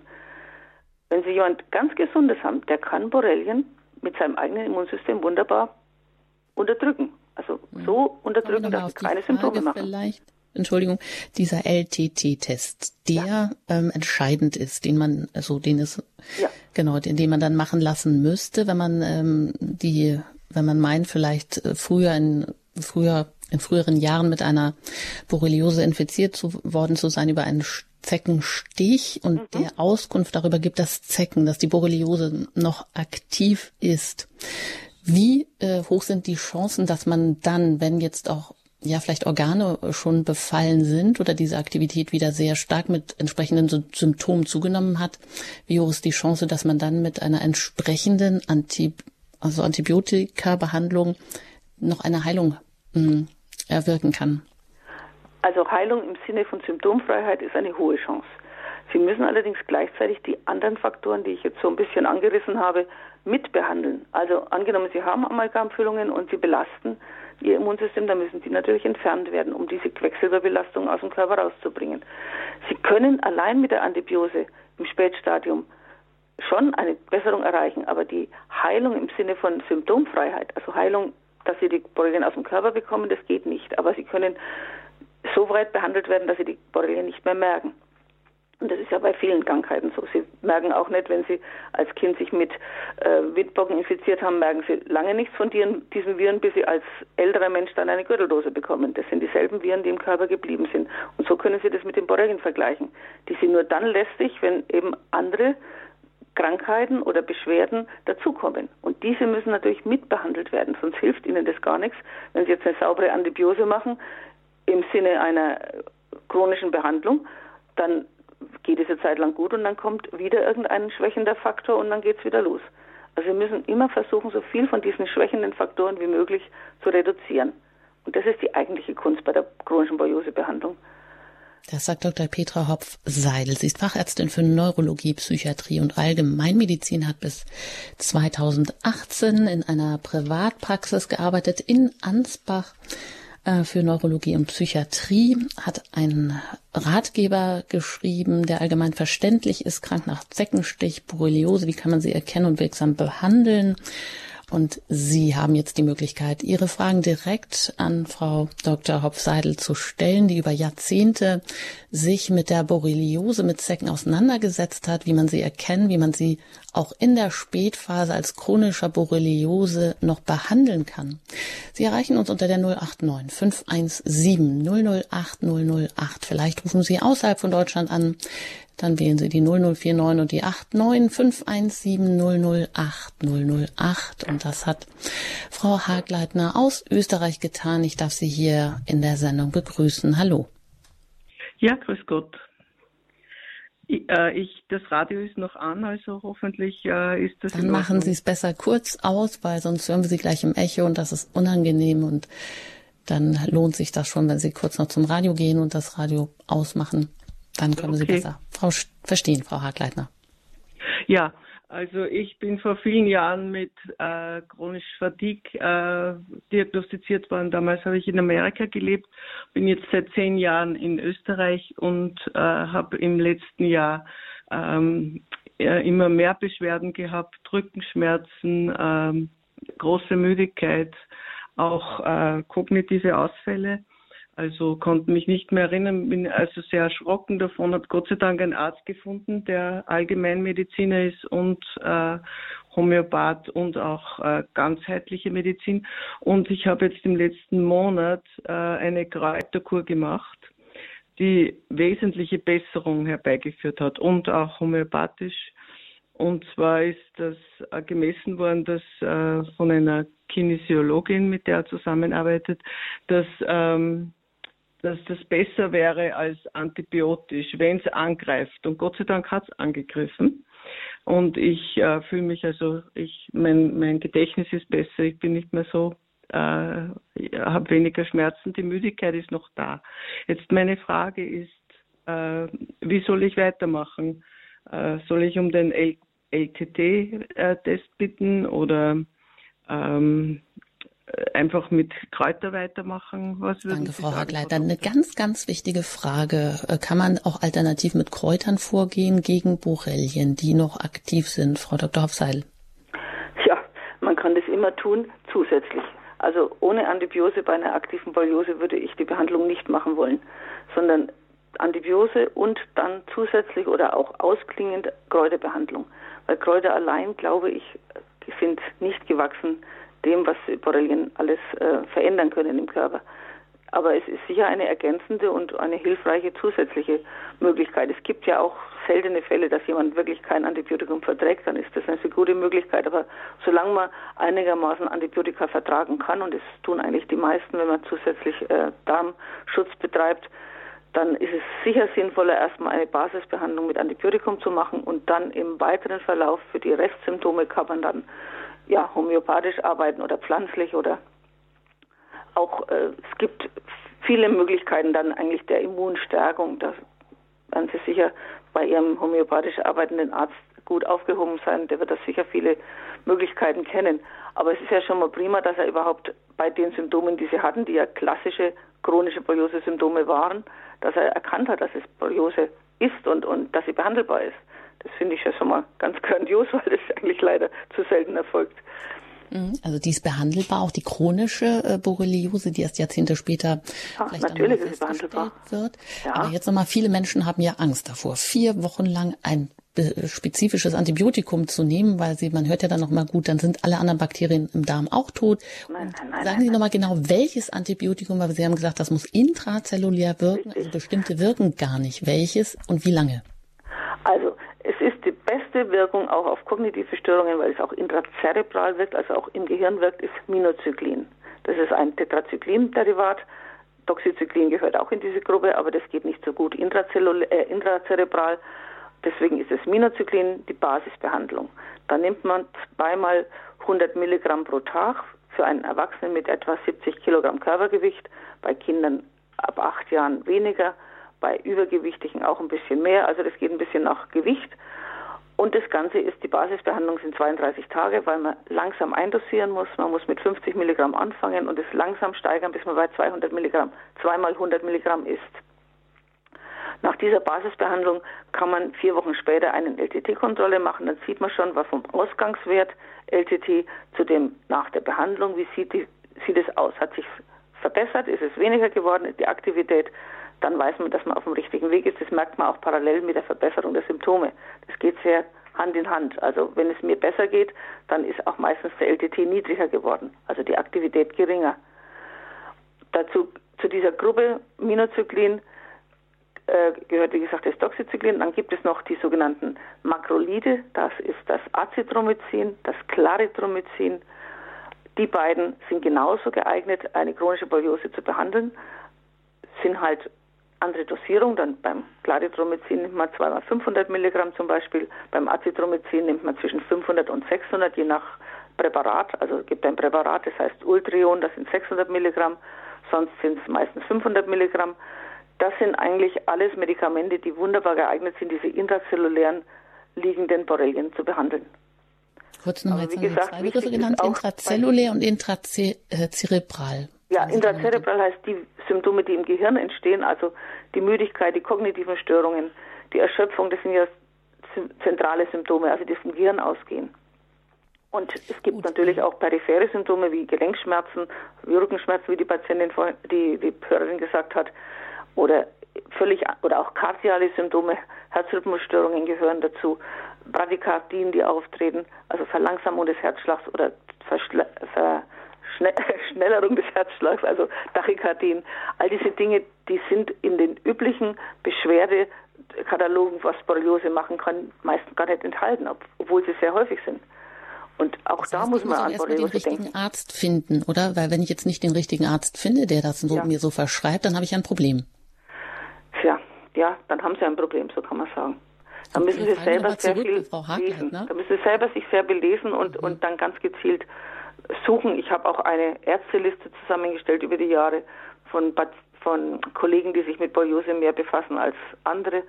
Wenn Sie jemand ganz Gesundes haben, der kann Borrelien mit seinem eigenen Immunsystem wunderbar unterdrücken. Also so unterdrücken, dass sie keine Symptome machen. Vielleicht. Entschuldigung, dieser LTT-Test, der ja. ähm, entscheidend ist, den man, also den es, ja. genau, den, den man dann machen lassen müsste, wenn man ähm, die, wenn man meint, vielleicht äh, früher in früher in früheren Jahren mit einer Borreliose infiziert zu, worden zu sein über einen Zeckenstich und mhm. der Auskunft darüber gibt, dass Zecken, dass die Borreliose noch aktiv ist. Wie äh, hoch sind die Chancen, dass man dann, wenn jetzt auch ja vielleicht Organe schon befallen sind oder diese Aktivität wieder sehr stark mit entsprechenden Symptomen zugenommen hat, wie hoch ist die Chance, dass man dann mit einer entsprechenden Anti also Antibiotika-Behandlung noch eine Heilung mh, hm, erwirken kann? Also Heilung im Sinne von Symptomfreiheit ist eine hohe Chance. Sie müssen allerdings gleichzeitig die anderen Faktoren, die ich jetzt so ein bisschen angerissen habe, mitbehandeln. Also angenommen, Sie haben Amalgamfüllungen und Sie belasten Ihr Immunsystem, dann müssen die natürlich entfernt werden, um diese Quecksilberbelastung aus dem Körper rauszubringen. Sie können allein mit der Antibiose im Spätstadium schon eine Besserung erreichen, aber die Heilung im Sinne von Symptomfreiheit, also Heilung dass sie die Borrelien aus dem Körper bekommen, das geht nicht. Aber sie können so weit behandelt werden, dass sie die Borrelien nicht mehr merken. Und das ist ja bei vielen Krankheiten so. Sie merken auch nicht, wenn sie als Kind sich mit äh, Windpocken infiziert haben, merken sie lange nichts von diesen, Viren, bis sie als älterer Mensch dann eine Gürteldose bekommen. Das sind dieselben Viren, die im Körper geblieben sind. Und so können Sie das mit den Borrelien vergleichen. Die sind nur dann lästig, wenn eben andere Krankheiten oder Beschwerden dazukommen. Und diese müssen natürlich mitbehandelt werden, sonst hilft ihnen das gar nichts. Wenn sie jetzt eine saubere Antibiose machen im Sinne einer chronischen Behandlung, dann geht es eine Zeit lang gut und dann kommt wieder irgendein schwächender Faktor und dann geht es wieder los. Also wir müssen immer versuchen, so viel von diesen schwächenden Faktoren wie möglich zu reduzieren. Und das ist die eigentliche Kunst bei der chronischen Borreliosebehandlung. Das sagt Dr. Petra Hopf-Seidel. Sie ist Fachärztin für Neurologie, Psychiatrie und Allgemeinmedizin, hat bis 2018 in einer Privatpraxis gearbeitet in Ansbach äh, für Neurologie und Psychiatrie, hat einen Ratgeber geschrieben, der allgemein verständlich ist, krank nach Zeckenstich, Borreliose, wie kann man sie erkennen und wirksam behandeln Und Sie haben jetzt die Möglichkeit, Ihre Fragen direkt an Frau Dr. Hopf-Seidel zu stellen, die über Jahrzehnte sich mit der Borreliose, mit Zecken auseinandergesetzt hat, wie man sie erkennen, wie man sie auch in der Spätphase als chronischer Borreliose noch behandeln kann. Sie erreichen uns unter der 089 517 008 008. Vielleicht rufen Sie außerhalb von Deutschland an. Dann wählen Sie die 0049 und die 89 517 008 008. Und das hat Frau Hagleitner aus Österreich getan. Ich darf Sie hier in der Sendung begrüßen. Hallo. Ja, grüß Gott. Ich, äh, ich, das Radio ist noch an, also hoffentlich äh, ist das. Dann machen Sie es besser kurz aus, weil sonst hören wir Sie gleich im Echo und das ist unangenehm und dann lohnt sich das schon, wenn Sie kurz noch zum Radio gehen und das Radio ausmachen. Dann können okay. Sie besser Frau, verstehen, Frau Hagleitner. Ja, also ich bin vor vielen Jahren mit äh, chronisch Fatigue äh, diagnostiziert worden. Damals habe ich in Amerika gelebt, bin jetzt seit zehn Jahren in Österreich und äh, habe im letzten Jahr ähm, immer mehr Beschwerden gehabt, Rückenschmerzen, ähm, große Müdigkeit, auch äh, kognitive Ausfälle. Also konnte mich nicht mehr erinnern, bin also sehr erschrocken davon, habe Gott sei Dank einen Arzt gefunden, der Allgemeinmediziner ist und äh, Homöopath und auch äh, ganzheitliche Medizin. Und ich habe jetzt im letzten Monat äh, eine Kräuterkur gemacht, die wesentliche Besserung herbeigeführt hat und auch homöopathisch. Und zwar ist das äh, gemessen worden, dass äh, von einer Kinesiologin, mit der er zusammenarbeitet, dass ähm, dass das besser wäre als antibiotisch, wenn es angreift. Und Gott sei Dank hat es angegriffen. Und ich äh, fühle mich also, ich, mein, mein Gedächtnis ist besser, ich bin nicht mehr so, äh, habe weniger Schmerzen, die Müdigkeit ist noch da. Jetzt meine Frage ist, äh, wie soll ich weitermachen? Äh, soll ich um den LTT-Test äh, bitten oder ähm, einfach mit Kräuter weitermachen? Was Danke, Frau Hagleiter. Eine ganz, ganz wichtige Frage. Äh, kann man auch alternativ mit Kräutern vorgehen gegen Borrelien, die noch aktiv sind? Frau Dr. Hofseil. Ja, man kann das immer tun, zusätzlich. Also ohne Antibiose bei einer aktiven Borreliose würde ich die Behandlung nicht machen wollen, sondern Antibiose und dann zusätzlich oder auch ausklingend Kräuterbehandlung. Weil Kräuter allein, glaube ich, sind nicht gewachsen dem, was Borrelien alles äh, verändern können im Körper. Aber es ist sicher eine ergänzende und eine hilfreiche zusätzliche Möglichkeit. Es gibt ja auch seltene Fälle, dass jemand wirklich kein Antibiotikum verträgt, dann ist das eine gute Möglichkeit. Aber solange man einigermaßen Antibiotika vertragen kann, und das tun eigentlich die meisten, wenn man zusätzlich äh, Darmschutz betreibt, dann ist es sicher sinnvoller, erstmal eine Basisbehandlung mit Antibiotikum zu machen und dann im weiteren Verlauf für die Restsymptome kann man dann ja, homöopathisch arbeiten oder pflanzlich oder auch, äh, es gibt viele Möglichkeiten dann eigentlich der Immunstärkung. Da werden Sie sicher bei Ihrem homöopathisch arbeitenden Arzt gut aufgehoben sein. Der wird da sicher viele Möglichkeiten kennen. Aber es ist ja schon mal prima, dass er überhaupt bei den Symptomen, die Sie hatten, die ja klassische chronische Borreliose-Symptome waren, dass er erkannt hat, dass es Borreliose ist und, und dass sie behandelbar ist. Das finde ich ja schon mal ganz grandios, weil das eigentlich leider zu selten erfolgt. Mhm. Also die ist behandelbar, auch die chronische äh, Borreliose, die erst Jahrzehnte später Ach, vielleicht natürlich ist behandelbar. wird. Ja. Aber jetzt nochmal, viele Menschen haben ja Angst davor, vier Wochen lang ein spezifisches Antibiotikum zu nehmen, weil sie, man hört ja dann nochmal gut, dann sind alle anderen Bakterien im Darm auch tot. Nein, nein, nein, Sagen Sie nochmal genau, welches Antibiotikum, weil Sie haben gesagt, das muss intrazellulär wirken, also bestimmte wirken gar nicht. Welches und wie lange? Es ist die beste Wirkung auch auf kognitive Störungen, weil es auch intrazerebral wirkt, also auch im Gehirn wirkt, ist Minocyclin. Das ist ein Tetracyclin-Derivat. Doxycyclin gehört auch in diese Gruppe, aber das geht nicht so gut äh, intrazerebral. Deswegen ist es Minocyclin die Basisbehandlung. Da nimmt man zweimal 100 Milligramm pro Tag für einen Erwachsenen mit etwa 70 Kilogramm Körpergewicht, bei Kindern ab acht Jahren weniger bei Übergewichtigen auch ein bisschen mehr. Also das geht ein bisschen nach Gewicht. Und das Ganze ist, die Basisbehandlung sind 32 Tage, weil man langsam eindosieren muss. Man muss mit 50 Milligramm anfangen und es langsam steigern, bis man bei 200 Milligramm, zweimal 100 Milligramm ist. Nach dieser Basisbehandlung kann man vier Wochen später eine LTT-Kontrolle machen. Dann sieht man schon, was vom Ausgangswert LTT zu dem nach der Behandlung, wie sieht, die, sieht es aus? Hat sich verbessert? Ist es weniger geworden? Die Aktivität? Dann weiß man, dass man auf dem richtigen Weg ist. Das merkt man auch parallel mit der Verbesserung der Symptome. Das geht sehr Hand in Hand. Also wenn es mir besser geht, dann ist auch meistens der LTT niedriger geworden, also die Aktivität geringer. Dazu zu dieser Gruppe Minozyklin äh, gehört, wie gesagt, das Doxycyclin. Dann gibt es noch die sogenannten Makrolide. Das ist das Azithromycin, das Clarithromycin. Die beiden sind genauso geeignet, eine chronische Borreliose zu behandeln, sind halt andere Dosierung. Dann beim Clarithromycin nimmt man zweimal 500 Milligramm zum Beispiel. Beim Azithromycin nimmt man zwischen 500 und 600, je nach Präparat. Also es gibt ein Präparat, das heißt Ultrion, das sind 600 Milligramm. Sonst sind es meistens 500 Milligramm. Das sind eigentlich alles Medikamente, die wunderbar geeignet sind, diese intrazellulären liegenden Borrelien zu behandeln. Kurz nochmal, jetzt haben gesagt, zwei Begriffe genannt, intrazellulär und intrazerebral. Ja, intrazerebral heißt die Symptome, die im Gehirn entstehen, also die Müdigkeit, die kognitiven Störungen, die Erschöpfung, das sind ja zentrale Symptome, also die vom Gehirn ausgehen. Und es gibt Gut. natürlich auch periphere Symptome wie Gelenkschmerzen, Rückenschmerzen, wie die Patientin, die, die Hörerin gesagt hat, oder völlig oder auch kardiale Symptome, Herzrhythmusstörungen gehören dazu, Bradykardien, die auftreten, also Verlangsamung des Herzschlags oder Verschnellerung des Herzschlags, also Tachykardien. All diese Dinge, die sind in den üblichen Beschwerdekatalogen, was Borreliose machen kann, meistens gar nicht enthalten, obwohl sie sehr häufig sind. Und auch das heißt, da muss man an Borreliose den richtigen denken. Arzt finden, oder? Weil wenn ich jetzt nicht den richtigen Arzt finde, der das so, ja. mir so verschreibt, dann habe ich ein Problem. Tja, ja, dann haben sie ein Problem, so kann man sagen. Dann müssen sie selber sehr viel lesen. Ne? Dann müssen sie selber sich sehr belesen und, mhm. und dann ganz gezielt suchen. Ich habe auch eine Ärzteliste zusammengestellt über die Jahre von, von Kollegen, die sich mit Borreliose mehr befassen als andere.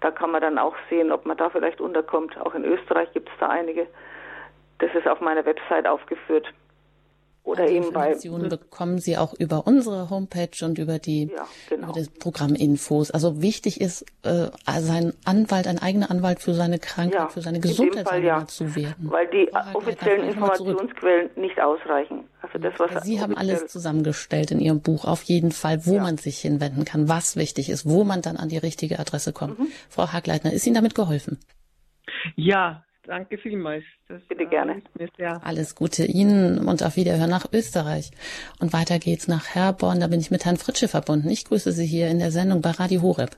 Da kann man dann auch sehen, ob man da vielleicht unterkommt. Auch in Österreich gibt es da einige. Das ist auf meiner Website aufgeführt. Oder also eben bei. Informationen bekommen Sie auch über unsere Homepage und über die ja, genau. über das. Also wichtig ist, äh, sein Anwalt, ein eigener Anwalt für seine Krankheit, ja, für seine Gesundheit Fall, ja. zu werden. Weil die Vorher offiziellen Informationsquellen nicht ausreichen. Also das, was Sie haben alles zusammengestellt in Ihrem Buch, auf jeden Fall, wo ja. man sich hinwenden kann, was wichtig ist, wo man dann an die richtige Adresse kommt. Mhm. Frau Hagleitner, ist Ihnen damit geholfen? Ja, Danke vielmals. Das, Bitte gerne. Alles Gute Ihnen und auf Wiederhören nach Österreich. Und weiter geht's nach Herborn. Da bin ich mit Herrn Fritsche verbunden. Ich grüße Sie hier in der Sendung bei Radio Horeb.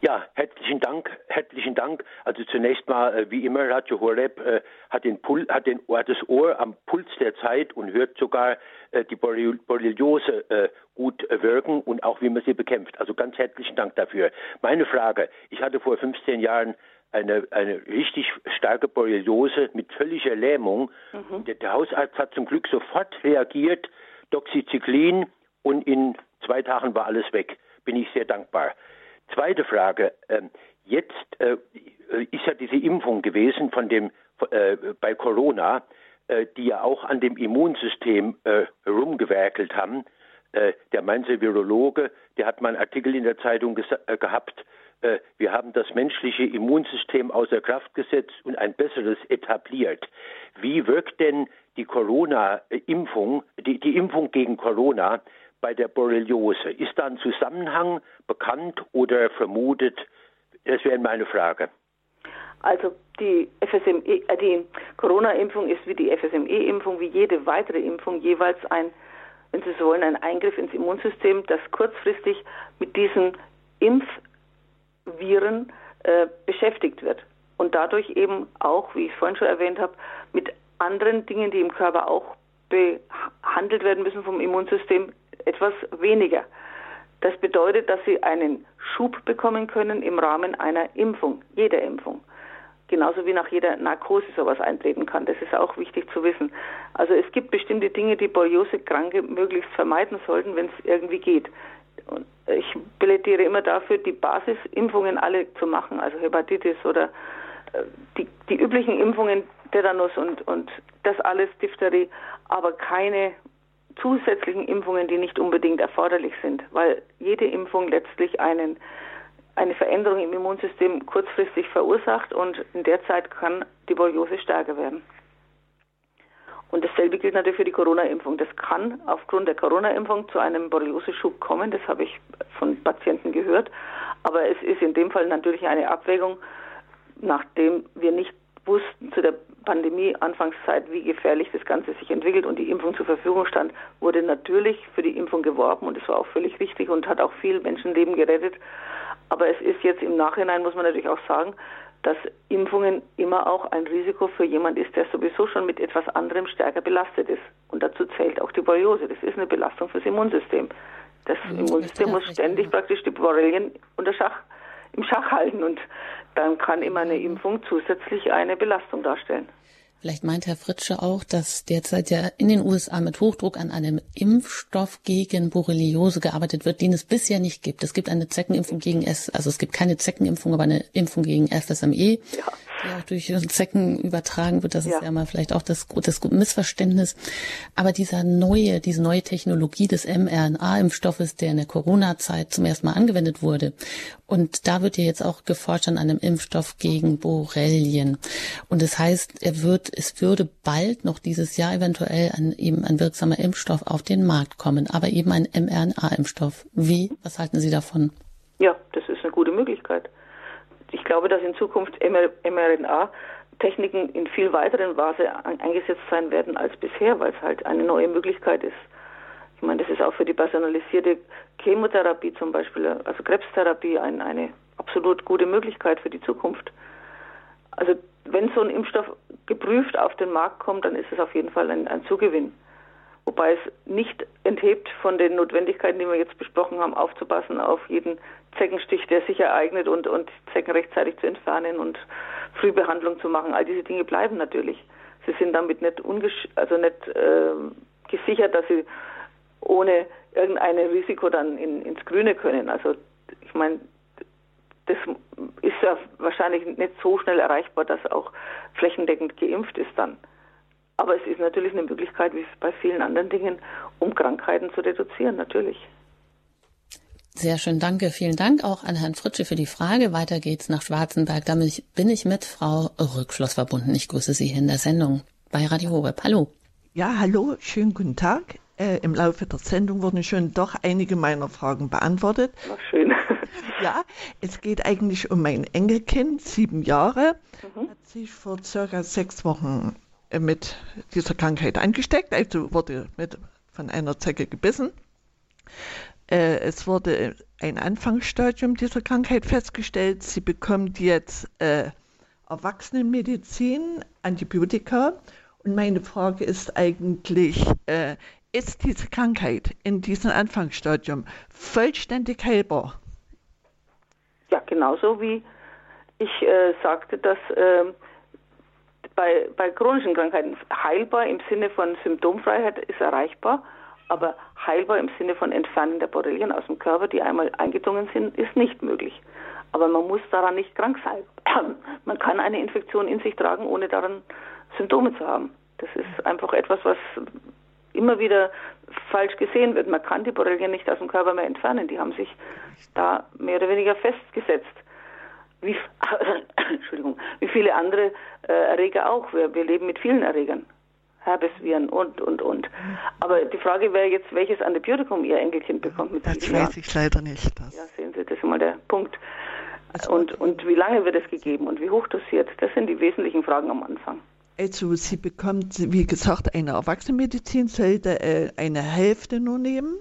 Ja, herzlichen Dank, herzlichen Dank. Also zunächst mal, äh, wie immer, Radio Horeb äh, hat, den Pul hat, den, hat das Ohr am Puls der Zeit und hört sogar äh, die Borreliose äh, gut wirken und auch wie man sie bekämpft. Also ganz herzlichen Dank dafür. Meine Frage, ich hatte vor 15 Jahren eine, eine richtig starke Borreliose mit völliger Lähmung. Mhm. Der, der, Hausarzt hat zum Glück sofort reagiert, Doxycyclin und in zwei Tagen war alles weg. Bin ich sehr dankbar. Zweite Frage. Ähm, jetzt äh, ist ja diese Impfung gewesen von dem äh, bei Corona, äh, die ja auch an dem Immunsystem äh, rumgewerkelt haben. Äh, der Mainzer Virologe, der hat mal einen Artikel in der Zeitung äh, gehabt, wir haben das menschliche Immunsystem außer Kraft gesetzt und ein besseres etabliert. Wie wirkt denn die Corona-Impfung, die, die Impfung gegen Corona bei der Borreliose? Ist da ein Zusammenhang bekannt oder vermutet? Das wäre meine Frage. Also die FSME, äh, die Corona-Impfung ist wie die FSME-Impfung, wie jede weitere Impfung jeweils ein, wenn Sie so wollen, ein Eingriff ins Immunsystem, das kurzfristig mit diesen Impf Viren äh, beschäftigt wird und dadurch eben auch, wie ich vorhin schon erwähnt habe, mit anderen Dingen, die im Körper auch behandelt werden müssen vom Immunsystem, etwas weniger. Das bedeutet, dass sie einen Schub bekommen können im Rahmen einer Impfung, jeder Impfung. Genauso wie nach jeder Narkose sowas eintreten kann. Das ist auch wichtig zu wissen. Also es gibt bestimmte Dinge, die Borreliose-Kranke möglichst vermeiden sollten, wenn es irgendwie geht. Ich plädiere immer dafür, die Basisimpfungen alle zu machen, also Hepatitis oder äh, die, die üblichen Impfungen, Tetanus und, und das alles, Diphtherie, aber keine zusätzlichen Impfungen, die nicht unbedingt erforderlich sind, weil jede Impfung letztlich einen, eine Veränderung im Immunsystem kurzfristig verursacht und in der Zeit kann die Borreliose stärker werden. Und dasselbe gilt natürlich für die Corona-Impfung. Das kann aufgrund der Corona-Impfung zu einem Borrelioseschub kommen. Das habe ich von Patienten gehört. Aber es ist in dem Fall natürlich eine Abwägung, nachdem wir nicht wussten zu der Pandemie-Anfangszeit, wie gefährlich das Ganze sich entwickelt und die Impfung zur Verfügung stand, wurde natürlich für die Impfung geworben und das war auch völlig richtig und hat auch viel Menschenleben gerettet. Aber es ist jetzt im Nachhinein, muss man natürlich auch sagen, dass Impfungen immer auch ein Risiko für jemand ist, der sowieso schon mit etwas anderem stärker belastet ist. Und dazu zählt auch die Borreliose. Das ist eine Belastung fürs Immunsystem. Das mhm, Immunsystem muss ständig machen. praktisch die Borrelien unter Schach, im Schach halten und dann kann immer eine Impfung zusätzlich eine Belastung darstellen. Vielleicht meint Herr Fritsche auch, dass derzeit ja in den USA mit Hochdruck an einem Impfstoff gegen Borreliose gearbeitet wird, den es bisher nicht gibt. Es gibt eine Zeckenimpfung gegen S, also es gibt keine Zeckenimpfung, aber eine Impfung gegen FSME, ja. Die auch durch Zecken übertragen wird. Das ja. ist ja mal vielleicht auch das, das Missverständnis. Aber dieser neue, diese neue Technologie des mRNA-Impfstoffes, der in der Corona-Zeit zum ersten Mal angewendet wurde. Und da wird ja jetzt auch geforscht an einem Impfstoff gegen Borrelien. Und das heißt, er wird es würde bald noch dieses Jahr eventuell ein, eben ein wirksamer Impfstoff auf den Markt kommen, aber eben ein mRNA-Impfstoff. Wie? Was halten Sie davon? Ja, das ist eine gute Möglichkeit. Ich glaube, dass in Zukunft mRNA Techniken in viel weiteren Weise eingesetzt sein werden als bisher, weil es halt eine neue Möglichkeit ist. Ich meine, das ist auch für die personalisierte Chemotherapie zum Beispiel, also Krebstherapie, ein, eine absolut gute Möglichkeit für die Zukunft. Also wenn so ein Impfstoff geprüft auf den Markt kommt, dann ist es auf jeden Fall ein, ein Zugewinn. Wobei es nicht enthebt von den Notwendigkeiten, die wir jetzt besprochen haben, aufzupassen auf jeden Zeckenstich, der sich ereignet und, und Zecken rechtzeitig zu entfernen und Frühbehandlung zu machen. All diese Dinge bleiben natürlich. Sie sind damit nicht, also nicht äh, gesichert, dass sie ohne irgendein Risiko dann in, ins Grüne können. Also ich meine, das ist ja wahrscheinlich nicht so schnell erreichbar, dass auch flächendeckend geimpft ist dann. Aber es ist natürlich eine Möglichkeit, wie bei vielen anderen Dingen, um Krankheiten zu reduzieren, natürlich. Sehr schön, danke. Vielen Dank auch an Herrn Fritsche für die Frage. Weiter geht's nach Schwarzenberg. Damit bin ich mit Frau Rückschloss verbunden. Ich grüße Sie hier in der Sendung bei Radio Horeb. Hallo. Ja, hallo, schönen guten Tag. Äh, Im Laufe der Sendung wurden schon doch einige meiner Fragen beantwortet. Ach, schön. ja, es geht eigentlich um mein Enkelkind, sieben Jahre, mhm. hat sich vor circa sechs Wochen äh, mit dieser Krankheit angesteckt, also wurde mit, von einer Zecke gebissen. Äh, es wurde ein Anfangsstadium dieser Krankheit festgestellt. Sie bekommt jetzt äh, Erwachsenenmedizin, Antibiotika. Und meine Frage ist eigentlich, äh, ist diese Krankheit in diesem Anfangsstadium vollständig heilbar? Ja, genauso wie ich äh, sagte, dass äh, bei, bei chronischen Krankheiten heilbar im Sinne von Symptomfreiheit ist erreichbar, aber heilbar im Sinne von Entfernen der Borrelien aus dem Körper, die einmal eingedrungen sind, ist nicht möglich. Aber man muss daran nicht krank sein. Man kann eine Infektion in sich tragen, ohne daran Symptome zu haben. Das ist einfach etwas, was immer wieder falsch gesehen wird. Man kann die Borrelien nicht aus dem Körper mehr entfernen. Die haben sich da mehr oder weniger festgesetzt. Wie, Entschuldigung, wie viele andere äh, Erreger auch. Wir, wir leben mit vielen Erregern. Herbesviren und, und, und. Aber die Frage wäre jetzt, welches Antibiotikum Ihr Enkelkind bekommt mit Das weiß ich leider nicht. Das. Ja, sehen Sie, das ist mal der Punkt. Und, und wie lange wird es gegeben und wie hoch dosiert? Das sind die wesentlichen Fragen am Anfang. Also sie bekommt, wie gesagt, eine Erwachsenenmedizin, sollte äh, eine Hälfte nur nehmen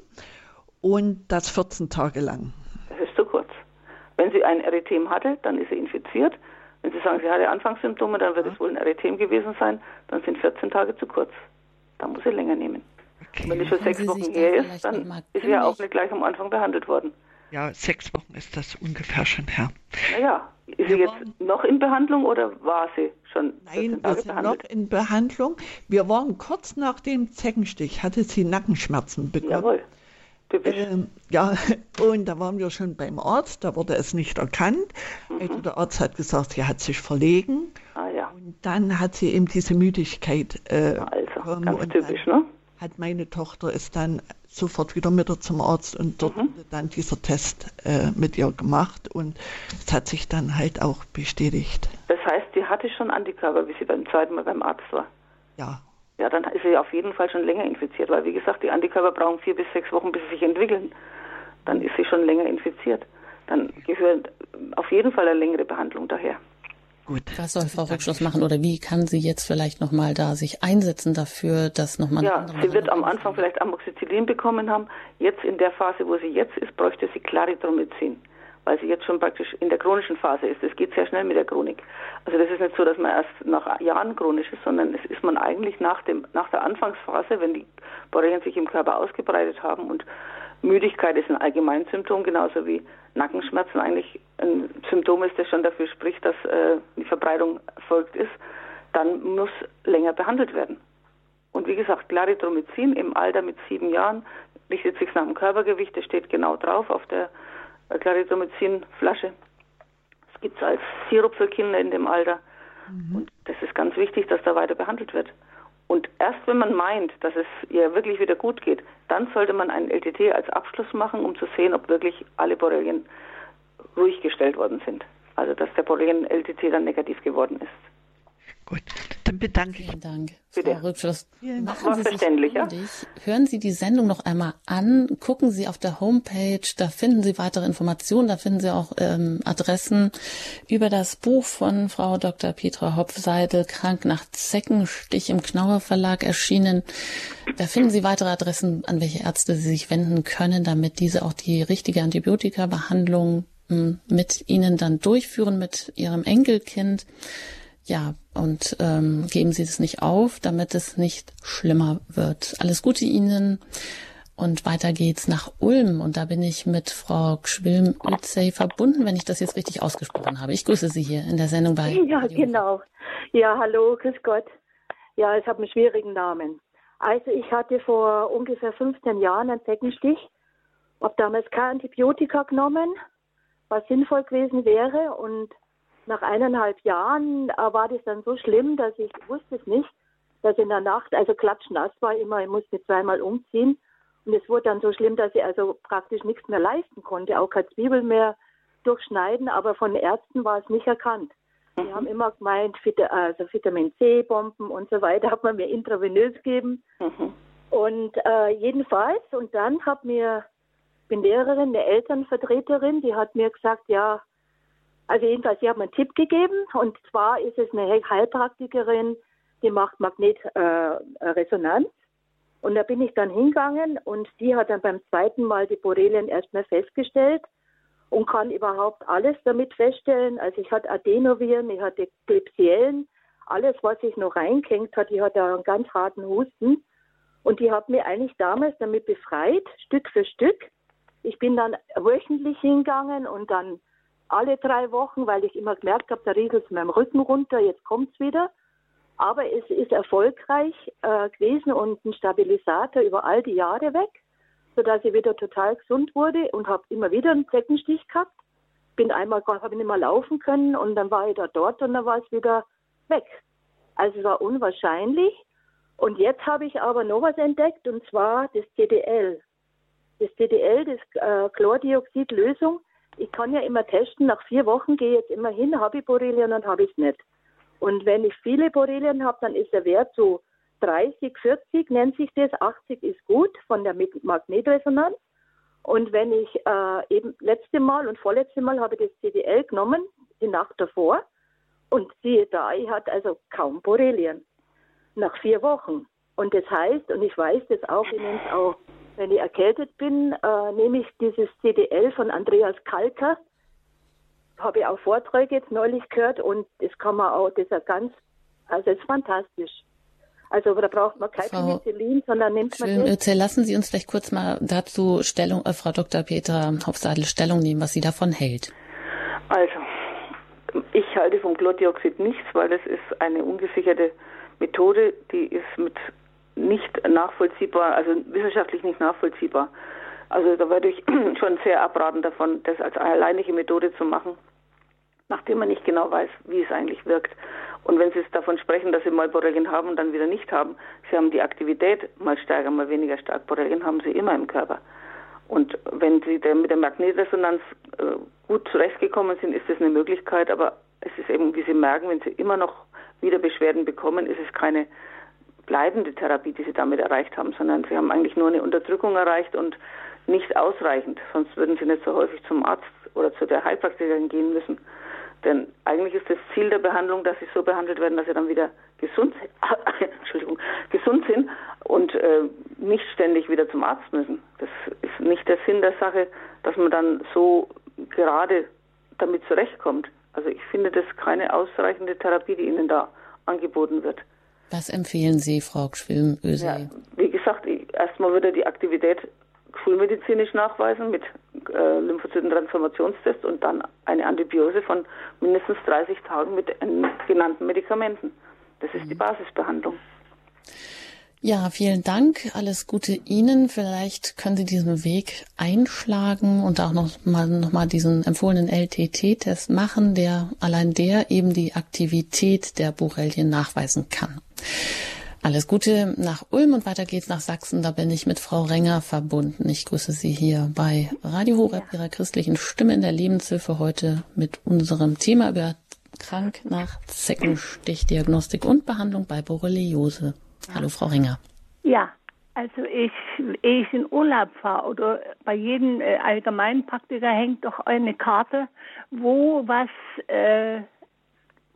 und das 14 Tage lang. Das ist zu kurz. Wenn sie ein Erythem hatte, dann ist sie infiziert. Wenn Sie sagen, sie hatte Anfangssymptome, dann wird es wohl ein Erythem gewesen sein. Dann sind 14 Tage zu kurz. Dann muss sie länger nehmen. Okay. Wenn es schon sechs Wochen her ist, dann ist sie ja auch nicht gleich am Anfang behandelt worden. Ja, sechs Wochen ist das ungefähr schon her. Naja, ist wir sie jetzt waren, noch in Behandlung oder war sie schon? Nein, wir sind noch in Behandlung. Wir waren kurz nach dem Zeckenstich, hatte sie Nackenschmerzen bekommen. Jawohl. Ähm, ja, und da waren wir schon beim Arzt, da wurde es nicht erkannt. Mhm. Also der Arzt hat gesagt, sie hat sich verlegen. Ah, ja. Und dann hat sie eben diese Müdigkeit. Äh, also, ganz typisch, ne? hat meine Tochter es dann sofort wieder mit ihr zum Arzt und dort mhm. wurde dann dieser Test äh, mit ihr gemacht und es hat sich dann halt auch bestätigt. Das heißt, sie hatte schon Antikörper, wie sie beim zweiten Mal beim Arzt war? Ja. Ja, dann ist sie auf jeden Fall schon länger infiziert, weil wie gesagt, die Antikörper brauchen vier bis sechs Wochen, bis sie sich entwickeln. Dann ist sie schon länger infiziert. Dann gehört auf jeden Fall eine längere Behandlung daher. Gut. Was soll Frau Rückschluss machen oder wie kann sie jetzt vielleicht nochmal da sich einsetzen dafür, dass nochmal Ja, sie wird am Anfang vielleicht Amoxicillin bekommen haben. Jetzt in der Phase, wo sie jetzt ist, bräuchte sie Clarithromycin, weil sie jetzt schon praktisch in der chronischen Phase ist. Das geht sehr schnell mit der Chronik. Also das ist nicht so, dass man erst nach Jahren chronisch ist, sondern es ist man eigentlich nach dem nach der Anfangsphase, wenn die Borrelien sich im Körper ausgebreitet haben und Müdigkeit ist ein Allgemeinsymptom, genauso wie Nackenschmerzen eigentlich ein Symptom ist, das schon dafür spricht, dass äh, die Verbreitung erfolgt ist, dann muss länger behandelt werden. Und wie gesagt, Clarithromycin im Alter mit sieben Jahren richtet sich nach dem Körpergewicht, das steht genau drauf auf der äh, Clarithromycin-Flasche. Es gibt es als Sirup für Kinder in dem Alter. Mhm. Und das ist ganz wichtig, dass da weiter behandelt wird. Und erst wenn man meint, dass es ihr wirklich wieder gut geht, dann sollte man einen LTT als Abschluss machen, um zu sehen, ob wirklich alle Borrelien ruhig gestellt worden sind. Also dass der Borrelien-LTT dann negativ geworden ist. Gut, dann bedanke ich. Vielen Dank. Bitte. Frau Rückschluss. Machen Sie verständlich, ja? Hören Sie die Sendung noch einmal an, gucken Sie auf der Homepage, da finden Sie weitere Informationen, da finden Sie auch ähm, Adressen über das Buch von Frau Dr. Petra Hopfseidel, Krank nach Zeckenstich im Knauer Verlag erschienen. Da finden Sie weitere Adressen, an welche Ärzte Sie sich wenden können, damit diese auch die richtige Antibiotikabehandlung hm, mit Ihnen dann durchführen, mit Ihrem Enkelkind. Ja, und ähm, geben Sie es nicht auf, damit es nicht schlimmer wird. Alles Gute Ihnen. Und weiter geht's nach Ulm. Und da bin ich mit Frau Gschwilm-Utzey verbunden, wenn ich das jetzt richtig ausgesprochen habe. Ich grüße Sie hier in der Sendung bei. Ja, Radio. genau. Ja, hallo, grüß Gott. Ja, ich habe einen schwierigen Namen. Also ich hatte vor ungefähr 15 Jahren einen Zeckenstich, habe damals kein Antibiotika genommen, was sinnvoll gewesen wäre und nach eineinhalb Jahren äh, war das dann so schlimm, dass ich wusste es nicht, dass in der Nacht, also klatschnass war immer, ich musste zweimal umziehen. Und es wurde dann so schlimm, dass ich also praktisch nichts mehr leisten konnte, auch keine Zwiebel mehr durchschneiden, aber von Ärzten war es nicht erkannt. Die mhm. haben immer gemeint, also Vitamin C-Bomben und so weiter, hat man mir intravenös gegeben. Mhm. Und äh, jedenfalls, und dann hat mir, bin Lehrerin, eine Elternvertreterin, die hat mir gesagt, ja, also jedenfalls, sie mir einen Tipp gegeben und zwar ist es eine Heilpraktikerin, die macht Magnetresonanz. Äh, und da bin ich dann hingegangen und die hat dann beim zweiten Mal die Borrelien erstmal festgestellt und kann überhaupt alles damit feststellen. Also ich hatte Adenoviren, ich hatte Klebsiellen, alles, was sich noch reingehängt hat, ich hatte einen ganz harten Husten. Und die hat mir eigentlich damals damit befreit, Stück für Stück. Ich bin dann wöchentlich hingegangen und dann alle drei Wochen, weil ich immer gemerkt habe, da riegelt es meinem Rücken runter, jetzt kommt es wieder. Aber es ist erfolgreich äh, gewesen und ein Stabilisator über all die Jahre weg, sodass ich wieder total gesund wurde und habe immer wieder einen Zeckenstich gehabt. Bin einmal, habe nicht mehr laufen können und dann war ich da dort und dann war es wieder weg. Also es war unwahrscheinlich. Und jetzt habe ich aber noch was entdeckt und zwar das CDL. Das CDL, das äh, Chlordioxidlösung, ich kann ja immer testen, nach vier Wochen gehe ich jetzt immer hin, habe ich Borrelien und habe ich es nicht. Und wenn ich viele Borrelien habe, dann ist der Wert so 30, 40 nennt sich das, 80 ist gut von der Magnetresonanz. Und wenn ich äh, eben letzte Mal und vorletzte Mal habe ich das CDL genommen, die Nacht davor, und siehe da, ich hatte also kaum Borrelien nach vier Wochen. Und das heißt, und ich weiß das auch, ich nenne es auch wenn ich erkältet bin, äh, nehme ich dieses CDL von Andreas Kalker. Habe ich auch Vorträge jetzt neulich gehört und das kann man auch, das ist ganz, also ist fantastisch. Also da braucht man kein Frau Penicillin, sondern nimmt man das. Lassen Sie uns vielleicht kurz mal dazu Stellung, äh, Frau Dr. Petra Hofsadel Stellung nehmen, was sie davon hält. Also, ich halte vom Chlordioxid nichts, weil es ist eine ungesicherte Methode, die ist mit nicht nachvollziehbar, also wissenschaftlich nicht nachvollziehbar. Also da würde ich schon sehr abraten davon, das als alleinige Methode zu machen. nachdem man nicht genau weiß, wie es eigentlich wirkt. Und wenn Sie davon sprechen, dass Sie mal Borrelien haben und dann wieder nicht haben, Sie haben die Aktivität mal stärker, mal weniger stark. Borrelien haben Sie immer im Körper. Und wenn Sie mit der Magnetresonanz äh, gut zurechtgekommen sind, ist das eine Möglichkeit. Aber es ist eben, wie Sie merken, wenn Sie immer noch wieder Beschwerden bekommen, ist es keine bleibende Therapie, die Sie damit erreicht haben, sondern Sie haben eigentlich nur eine Unterdrückung erreicht und nicht ausreichend. Sonst würden Sie nicht so häufig zum Arzt oder zu der Heilpraktikerin gehen müssen. Denn eigentlich ist das Ziel der Behandlung, dass sie so behandelt werden, dass sie dann wieder gesund, Entschuldigung, gesund sind und äh, nicht ständig wieder zum Arzt müssen. Das ist nicht der Sinn der Sache, dass man dann so gerade damit zurechtkommt. Also ich finde das keine ausreichende Therapie, die Ihnen da angeboten wird. Was empfehlen Sie, Frau Schwilm-Öse? Ja, wie gesagt, erstmal würde die Aktivität schulmedizinisch nachweisen mit äh, Lymphozytentransformationstest und dann eine Antibiose von mindestens 30 Tagen mit genannten Medikamenten. Das ist die mhm. Basisbehandlung. Ja, vielen Dank. Alles Gute Ihnen. Vielleicht können Sie diesen Weg einschlagen und auch noch mal, noch mal diesen empfohlenen LTT-Test machen, der allein der eben die Aktivität der Borrelien nachweisen kann. Alles Gute nach Ulm und weiter geht's nach Sachsen. Da bin ich mit Frau Renger verbunden. Ich grüße Sie hier bei Radio Horeb, Ihrer christlichen Stimme in der Lebenshilfe heute mit unserem Thema über krank nach Zeckenstichdiagnostik und Behandlung bei Borreliose. Hallo, Frau Renger. Ja, also ich, ehe ich in Urlaub fahre oder bei jedem äh, Allgemeinpraktiker hängt doch eine Karte, wo was äh,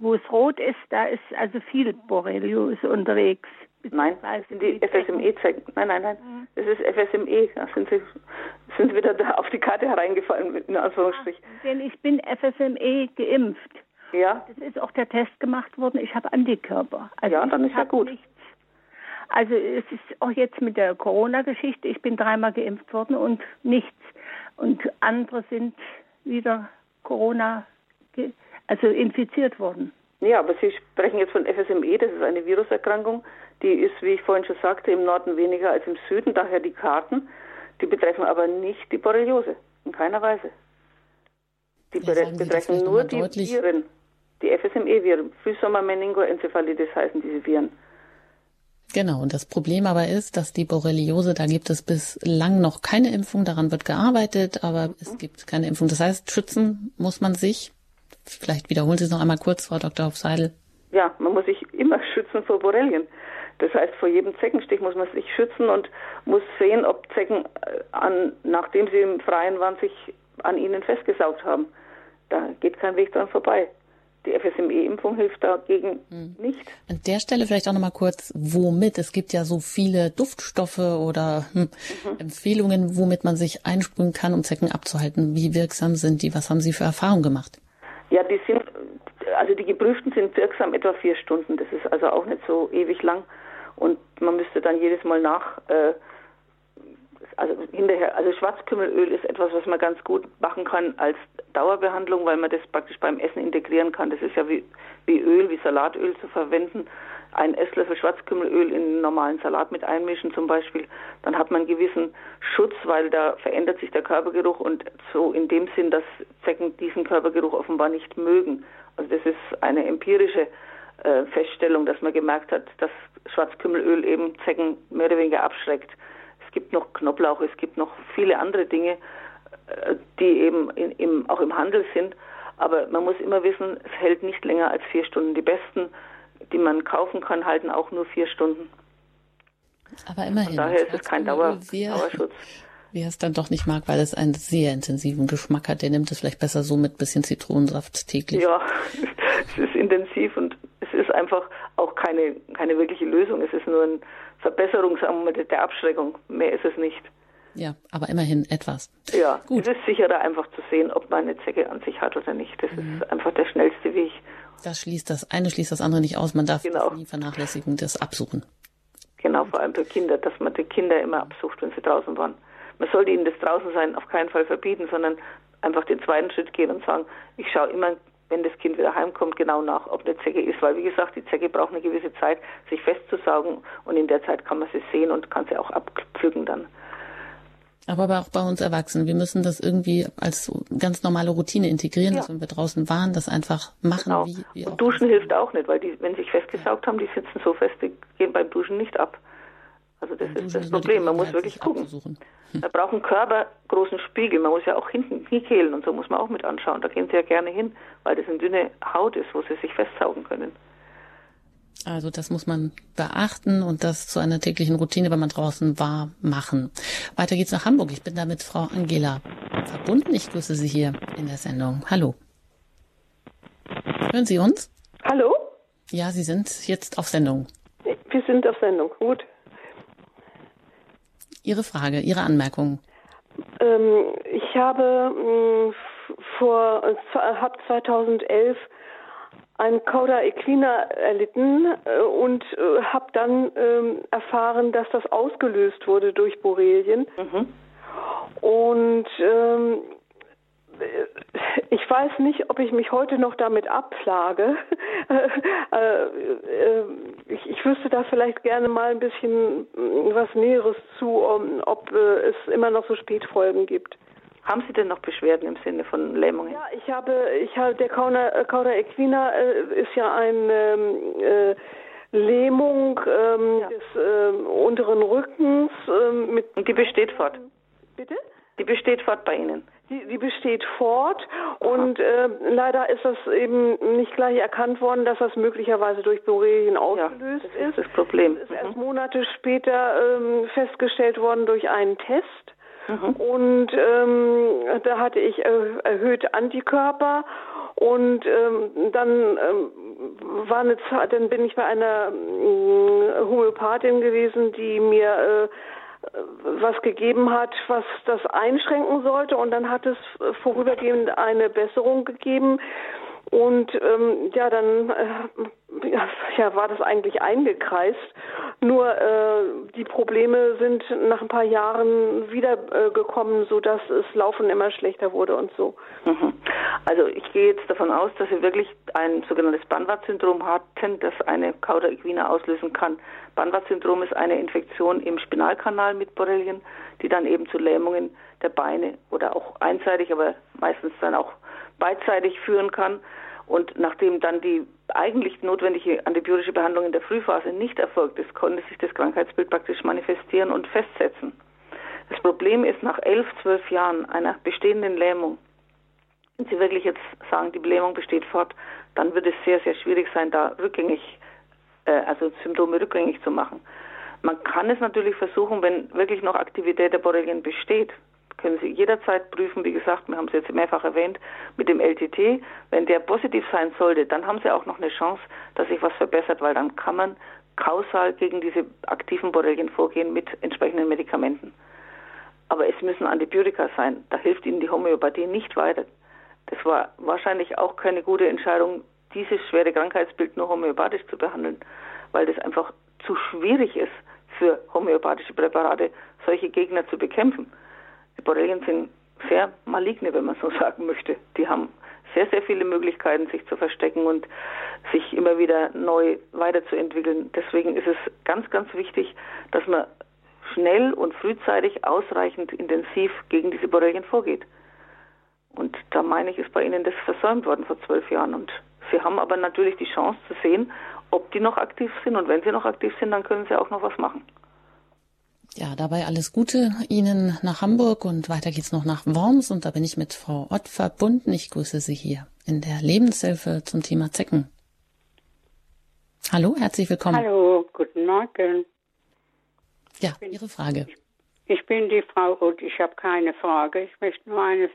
wo es rot ist, da ist also viel Borreliose unterwegs. Nein, das sind die FSME-Zecken. Nein, nein, nein. Mhm. Das ist FSME. Da sind Sie, sind Sie wieder da auf die Karte hereingefallen, in Anführungsstrichen. Ja, denn ich bin FSME geimpft. Ja. Das ist auch der Test gemacht worden. Ich habe Antikörper. Also ja, dann ist ja gut. Nichts. Also es ist auch jetzt mit der Corona-Geschichte. Ich bin dreimal geimpft worden und nichts. Und andere sind wieder Corona also infiziert worden. Ja, aber Sie sprechen jetzt von FSME, das ist eine Viruserkrankung, die ist, wie ich vorhin schon sagte, im Norden weniger als im Süden, daher die Karten, die betreffen aber nicht die Borreliose, in keiner Weise. Die ja, betreffen nur die deutlich. Viren, die FSME-Viren, Frühsommer-Meningoenzephalitis heißen diese Viren. Genau, und das Problem aber ist, dass die Borreliose, da gibt es bislang noch keine Impfung, daran wird gearbeitet, aber es gibt keine Impfung. Das heißt, schützen muss man sich Vielleicht wiederholen Sie es noch einmal kurz, Frau Dr. Hofseidel. Ja, man muss sich immer schützen vor Borrelien. Das heißt, vor jedem Zeckenstich muss man sich schützen und muss sehen, ob Zecken, äh, an, nachdem sie im Freien waren, sich an ihnen festgesaugt haben. Da geht kein Weg dran vorbei. Die FSME-Impfung hilft dagegen hm. nicht. An der Stelle vielleicht auch noch mal kurz, womit? Es gibt ja so viele Duftstoffe oder hm, mhm. Empfehlungen, womit man sich einsprühen kann, um Zecken abzuhalten. Wie wirksam sind die? Was haben Sie für Erfahrungen gemacht? Ja, die sind, also die geprüften sind wirksam etwa vier Stunden. Das ist also auch nicht so ewig lang. Und man müsste dann jedes Mal nach, äh, also hinterher, also Schwarzkümmelöl ist etwas, was man ganz gut machen kann als Dauerbehandlung, weil man das praktisch beim Essen integrieren kann. Das ist ja wie, wie Öl, wie Salatöl zu verwenden einen Esslöffel Schwarzkümmelöl in einen normalen Salat mit einmischen zum Beispiel, dann hat man einen gewissen Schutz, weil da verändert sich der Körpergeruch und so in dem Sinn, dass Zecken diesen Körpergeruch offenbar nicht mögen. Also das ist eine empirische äh, Feststellung, dass man gemerkt hat, dass Schwarzkümmelöl eben Zecken mehr oder weniger abschreckt. Es gibt noch Knoblauch, es gibt noch viele andere Dinge, äh, die eben in, im, auch im Handel sind. Aber man muss immer wissen, es hält nicht länger als vier Stunden. Die besten die man kaufen kann, halten auch nur vier Stunden. Aber immerhin. Von daher ist es kein Dauer, Dauerschutz. Wer es dann doch nicht mag, weil es einen sehr intensiven Geschmack hat, der nimmt es vielleicht besser so mit bisschen Zitronensaft täglich. Ja, es ist intensiv und es ist einfach auch keine, keine wirkliche Lösung. Es ist nur eine Verbesserung sagen wir, der Abschreckung. Mehr ist es nicht. Ja, aber immerhin etwas. Ja, Gut. es ist sicherer einfach zu sehen, ob man eine Zecke an sich hat oder nicht. Das mhm. ist einfach der schnellste Weg. Das schließt das eine schließt das andere nicht aus. Man darf genau. nie vernachlässigen, das absuchen. Genau, vor allem für Kinder, dass man die Kinder immer absucht, wenn sie draußen waren. Man sollte ihnen das Draußensein auf keinen Fall verbieten, sondern einfach den zweiten Schritt gehen und sagen, ich schaue immer, wenn das Kind wieder heimkommt, genau nach, ob eine Zecke ist. Weil, wie gesagt, die Zecke braucht eine gewisse Zeit, sich festzusaugen und in der Zeit kann man sie sehen und kann sie auch abpflücken dann. Aber auch bei uns Erwachsenen. Wir müssen das irgendwie als ganz normale Routine integrieren, ja. dass wenn wir draußen waren, das einfach machen. Genau. Wie, wie und Duschen hilft auch nicht, weil die, wenn sie sich festgesaugt haben, die sitzen so fest, die gehen beim Duschen nicht ab. Also das ist das Problem. Man muss wirklich gucken. Abzusuchen. Da braucht ein Körper großen Spiegel. Man muss ja auch hinten Kniekehlen und so muss man auch mit anschauen. Da gehen sie ja gerne hin, weil das eine dünne Haut ist, wo sie sich festsaugen können. Also das muss man beachten und das zu einer täglichen Routine, wenn man draußen war, machen. Weiter geht's nach Hamburg. Ich bin da mit Frau Angela verbunden. Ich grüße Sie hier in der Sendung. Hallo. Hören Sie uns? Hallo? Ja, Sie sind jetzt auf Sendung. Wir sind auf Sendung. Gut. Ihre Frage, Ihre Anmerkung. Ähm, ich habe mh, mm, vor, habe 2011 ein Cauda equina erlitten äh, und äh, habe dann ähm, erfahren, dass das ausgelöst wurde durch Borrelien. Mhm. Und ähm, ich weiß nicht, ob ich mich heute noch damit abplage. Äh, äh, ich, ich wüsste da vielleicht gerne mal ein bisschen was Näheres zu, ob äh, es immer noch so Spätfolgen gibt. Haben Sie denn noch Beschwerden im Sinne von Lähmungen? Ja, ich habe, ich habe der Cauda, Cauda equina ist ja eine ähm, äh, Lähmung ähm, ja. des äh, unteren Rückens. Ähm, mit Und die besteht fort? Bitte? Die besteht fort bei Ihnen? Die, die besteht fort und äh, leider ist das eben nicht gleich erkannt worden, dass das möglicherweise durch Borrelien ausgelöst ja, das ist. Das Problem. Das ist mhm. erst Monate später ähm, festgestellt worden durch einen Test. Mhm. Und ähm, da hatte ich äh, erhöhte Antikörper und ähm, dann ähm, war eine Zeit, dann bin ich bei einer äh, Homöopathin gewesen, die mir äh, was gegeben hat, was das einschränken sollte. Und dann hat es vorübergehend eine Besserung gegeben. Und ähm, ja, dann äh, ja, war das eigentlich eingekreist. Nur äh, die Probleme sind nach ein paar Jahren wieder äh, gekommen, so dass es Laufen immer schlechter wurde und so. Mhm. Also ich gehe jetzt davon aus, dass Sie wirklich ein sogenanntes Banwart-Syndrom hatten, das eine Cauda equina auslösen kann. Banwart-Syndrom ist eine Infektion im Spinalkanal mit Borrelien, die dann eben zu Lähmungen der Beine oder auch einseitig, aber meistens dann auch beidseitig führen kann. Und nachdem dann die eigentlich notwendige antibiotische Behandlung in der Frühphase nicht erfolgt ist, konnte sich das Krankheitsbild praktisch manifestieren und festsetzen. Das Problem ist, nach elf, zwölf Jahren einer bestehenden Lähmung, wenn Sie wirklich jetzt sagen, die Lähmung besteht fort, dann wird es sehr, sehr schwierig sein, da rückgängig, äh, also Symptome rückgängig zu machen. Man kann es natürlich versuchen, wenn wirklich noch Aktivität der Borrelien besteht, können Sie jederzeit prüfen. Wie gesagt, wir haben es jetzt mehrfach erwähnt, mit dem LTT. Wenn der positiv sein sollte, dann haben Sie auch noch eine Chance, dass sich was verbessert, weil dann kann man kausal gegen diese aktiven Borrelien vorgehen mit entsprechenden Medikamenten. Aber es müssen Antibiotika sein. Da hilft Ihnen die Homöopathie nicht weiter. Das war wahrscheinlich auch keine gute Entscheidung, dieses schwere Krankheitsbild nur homöopathisch zu behandeln, weil das einfach zu schwierig ist für homöopathische Präparate, solche Gegner zu bekämpfen. Die Borrelien sind sehr maligne, wenn man so sagen möchte. Die haben sehr, sehr viele Möglichkeiten, sich zu verstecken und sich immer wieder neu weiterzuentwickeln. Deswegen ist es ganz, ganz wichtig, dass man schnell und frühzeitig ausreichend intensiv gegen diese Borrelien vorgeht. Und da meine ich, ist bei Ihnen das versäumt worden vor zwölf Jahren. Und Sie haben aber natürlich die Chance zu sehen, ob die noch aktiv sind. Und wenn sie noch aktiv sind, dann können Sie auch noch was machen. Ja, dabei alles Gute Ihnen nach Hamburg und weiter geht's noch nach Worms und da bin ich mit Frau Ott verbunden. Ich grüße Sie hier in der Lebenshilfe zum Thema Zecken. Hallo, herzlich willkommen. Hallo, guten Morgen. Ja, bin, Ihre Frage. Ich bin die Frau Ott, ich habe keine Frage. Ich möchte nur eines,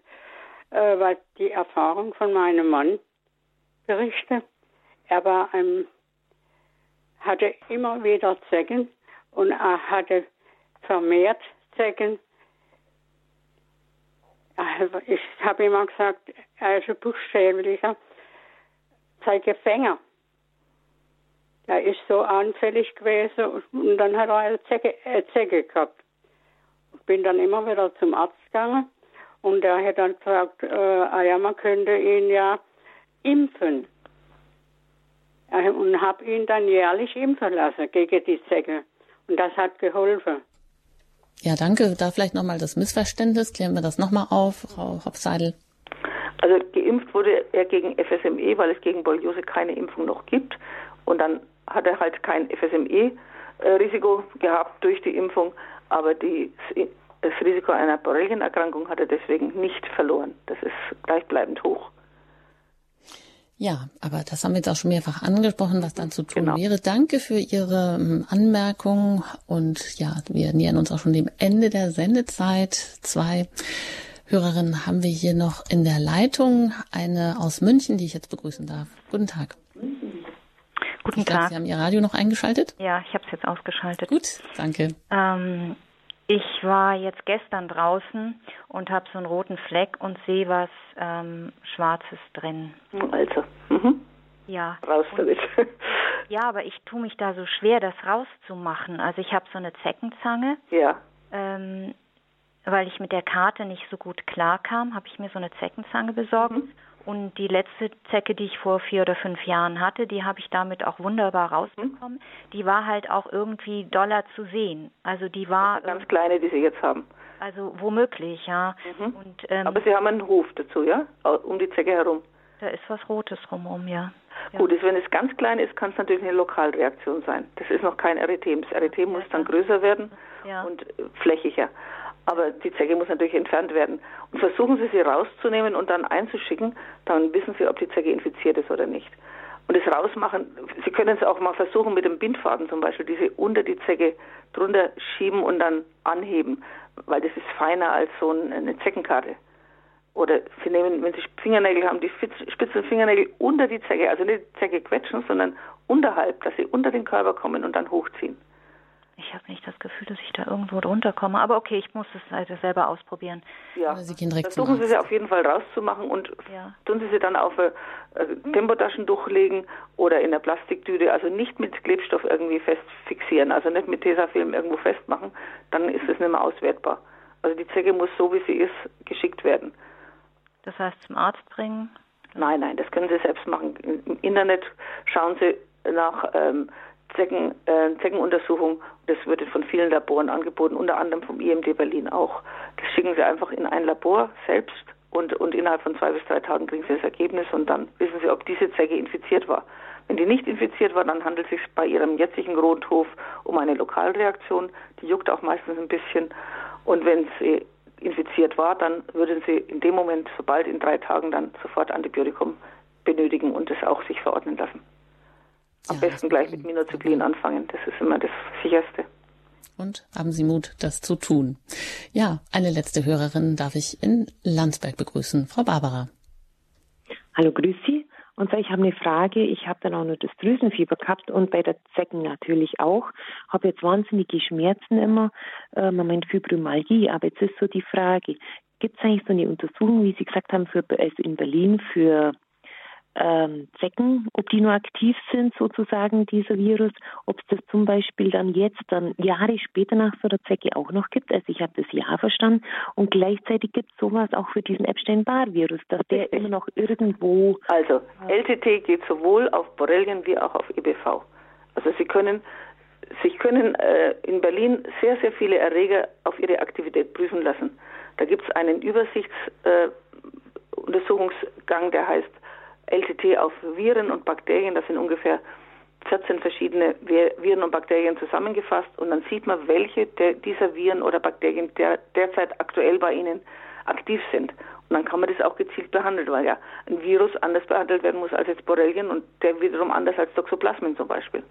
äh, was die Erfahrung von meinem Mann berichten. Er war, ähm, hatte immer wieder Zecken und er hatte vermehrt Zecken. Also ich habe immer gesagt, er ist ein buchstäblicher Zeigefänger. Er ist so anfällig gewesen und dann hat er eine Zecke, eine Zecke gehabt. Ich bin dann immer wieder zum Arzt gegangen und er hat dann gesagt, äh, ah ja, man könnte ihn ja impfen. Und habe ihn dann jährlich impfen lassen gegen die Zecke. Und das hat geholfen. Ja, danke. Da vielleicht nochmal das Missverständnis. Klären wir das nochmal auf, Frau Hopseidel. Also geimpft wurde er gegen FSME, weil es gegen Borreliose keine Impfung noch gibt. Und dann hat er halt kein FSME-Risiko gehabt durch die Impfung, aber die, das Risiko einer Borrelienerkrankung hat er deswegen nicht verloren. Das ist gleichbleibend hoch. Ja, aber das haben wir jetzt auch schon mehrfach angesprochen, was dann zu tun genau. wäre. Danke für Ihre ähm, Anmerkung und ja, wir nähern uns auch schon dem Ende der Sendezeit. Zwei Hörerinnen haben wir hier noch in der Leitung. Eine aus München, die ich jetzt begrüßen darf. Guten Tag. Guten Tag. Sie haben Ihr Radio noch eingeschaltet? Ja, ich habe es jetzt ausgeschaltet. Gut, danke. Ähm, ich war jetzt gestern draußen und habe so einen roten Fleck und sehe was ähm, Schwarzes drin. Also, mhm. Ja. Raus damit. ja, aber ich tue mich da so schwer, das rauszumachen. Also ich habe so eine Zeckenzange. Ja. Ähm, weil ich mit der Karte nicht so gut klarkam, habe ich mir so eine Zeckenzange besorgt. Mhm. Und die letzte Zecke, die ich vor vier oder fünf Jahren hatte, die habe ich damit auch wunderbar rausbekommen. Die war halt auch irgendwie doller zu sehen. Also die war. Ganz kleine, die Sie jetzt haben. Also womöglich, ja. Mhm. Und, ähm, Aber Sie haben einen Hof dazu, ja? Um die Zecke herum. Da ist was Rotes rumum, ja. ja. Gut, wenn es ganz klein ist, kann es natürlich eine Lokalreaktion sein. Das ist noch kein Erythem. Das Erythem muss dann größer werden ja. und flächiger. Aber die Zecke muss natürlich entfernt werden. Und versuchen Sie sie rauszunehmen und dann einzuschicken, dann wissen Sie, ob die Zecke infiziert ist oder nicht. Und das Rausmachen, Sie können es auch mal versuchen mit dem Bindfaden zum Beispiel, diese unter die Zecke drunter schieben und dann anheben, weil das ist feiner als so eine Zeckenkarte. Oder Sie nehmen, wenn Sie Fingernägel haben, die spitzen Fingernägel unter die Zecke, also nicht die Zecke quetschen, sondern unterhalb, dass sie unter den Körper kommen und dann hochziehen. Ich habe nicht das Gefühl, dass ich da irgendwo drunter komme. Aber okay, ich muss es halt selber ausprobieren. Ja, Sie gehen direkt versuchen Sie sie auf jeden Fall rauszumachen und ja. tun Sie sie dann auf äh, Tempotaschentuch legen oder in der Plastiktüte. Also nicht mit Klebstoff irgendwie fest fixieren, also nicht mit Tesafilm irgendwo festmachen. Dann ist es nicht mehr auswertbar. Also die Zecke muss so, wie sie ist, geschickt werden. Das heißt zum Arzt bringen? Nein, nein, das können Sie selbst machen. Im Internet schauen Sie nach ähm, Zecken, äh, Zeckenuntersuchung. Das wird von vielen Laboren angeboten, unter anderem vom IMD Berlin auch. Das schicken Sie einfach in ein Labor selbst und, und innerhalb von zwei bis drei Tagen kriegen Sie das Ergebnis und dann wissen Sie, ob diese Zecke infiziert war. Wenn die nicht infiziert war, dann handelt es sich bei Ihrem jetzigen Grundhof um eine Lokalreaktion. Die juckt auch meistens ein bisschen. Und wenn sie infiziert war, dann würden Sie in dem Moment, sobald in drei Tagen, dann sofort Antibiotikum benötigen und es auch sich verordnen lassen. Am ja, besten gleich mit Minocyclin anfangen. Das ist immer das sicherste. Und haben Sie Mut, das zu tun. Ja, eine letzte Hörerin darf ich in Landsberg begrüßen, Frau Barbara. Hallo, grüß Sie. Und zwar, ich habe eine Frage. Ich habe dann auch noch das Drüsenfieber gehabt und bei der Zecken natürlich auch. Habe jetzt wahnsinnige Schmerzen immer. Äh, man meint Fibromyalgie. Aber jetzt ist so die Frage, gibt es eigentlich so eine Untersuchung, wie Sie gesagt haben, für, also in Berlin für ähm, Zecken, ob die nur aktiv sind, sozusagen, dieser Virus, ob es das zum Beispiel dann jetzt, dann Jahre später nach so einer Zecke auch noch gibt. Also ich habe das Ja verstanden. Und gleichzeitig gibt es sowas auch für diesen Epstein-Barr-Virus, dass der immer noch irgendwo. Also LTT geht sowohl auf Borrelien wie auch auf EBV. Also Sie können sich können äh, in Berlin sehr, sehr viele Erreger auf ihre Aktivität prüfen lassen. Da gibt es einen Übersichtsuntersuchungsgang, äh, der heißt LTT auf Viren und Bakterien. Das sind ungefähr 14 verschiedene Viren und Bakterien zusammengefasst und dann sieht man, welche dieser Viren oder Bakterien der, derzeit aktuell bei Ihnen aktiv sind. Und dann kann man das auch gezielt behandeln, weil ja ein Virus anders behandelt werden muss als jetzt Borrelien und der wiederum anders als Toxoplasmen zum Beispiel.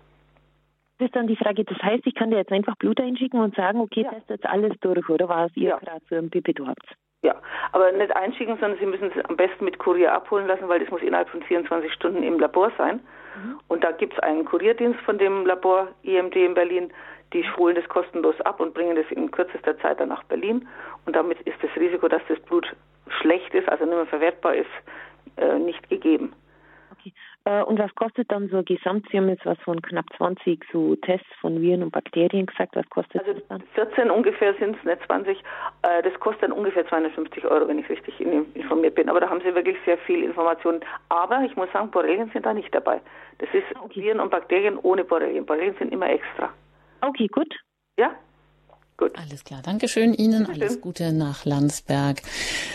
Das ist dann die Frage, das heißt, ich kann dir jetzt einfach Blut einschicken und sagen, okay, ja. test jetzt alles durch, oder was ihr ja. gerade so im Pipito habt? Ja, aber nicht einschicken, sondern Sie müssen es am besten mit Kurier abholen lassen, weil das muss innerhalb von 24 Stunden im Labor sein. Mhm. Und da gibt es einen Kurierdienst von dem Labor IMD in Berlin, die holen das kostenlos ab und bringen das in kürzester Zeit dann nach Berlin. Und damit ist das Risiko, dass das Blut schlecht ist, also nicht mehr verwertbar ist, äh, nicht gegeben. Okay. Äh, und was kostet dann so gesamt? Sie haben jetzt was von knapp 20 so Tests von Viren und Bakterien gesagt. Was kostet also das dann? 14 ungefähr sind es, nicht 20. Äh, das kostet dann ungefähr 250 Euro, wenn ich richtig informiert bin. Aber da haben Sie wirklich sehr viel Informationen. Aber ich muss sagen, Borrelien sind da nicht dabei. Das ist okay. Viren und Bakterien ohne Borrelien. Borrelien sind immer extra. Okay, gut. Ja? Gut. Alles klar. Dankeschön Ihnen. Alles Gute nach Landsberg.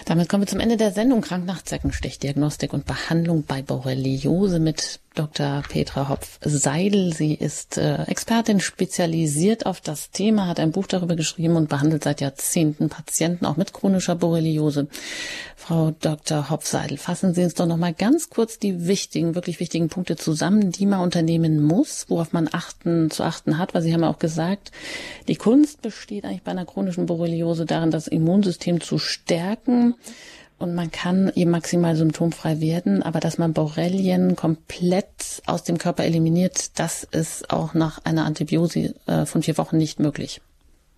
Damit kommen wir zum Ende der Sendung. Krank nach Zeckenstich, Diagnostik und Behandlung bei Borreliose mit Dr. Petra Hopf-Seidel. Sie ist äh, Expertin, spezialisiert auf das Thema, hat ein Buch darüber geschrieben und behandelt seit Jahrzehnten Patienten auch mit chronischer Borreliose. Frau Dr. Hopf-Seidel, fassen Sie uns doch noch mal ganz kurz die wichtigen, wirklich wichtigen Punkte zusammen, die man unternehmen muss, worauf man achten, zu achten hat, weil Sie haben ja auch gesagt, die Kunst besteht eigentlich bei einer chronischen Borreliose darin, das Immunsystem zu stärken und man kann eben maximal symptomfrei werden, aber dass man Borrelien komplett aus dem Körper eliminiert, das ist auch nach einer Antibiose äh, von vier Wochen nicht möglich.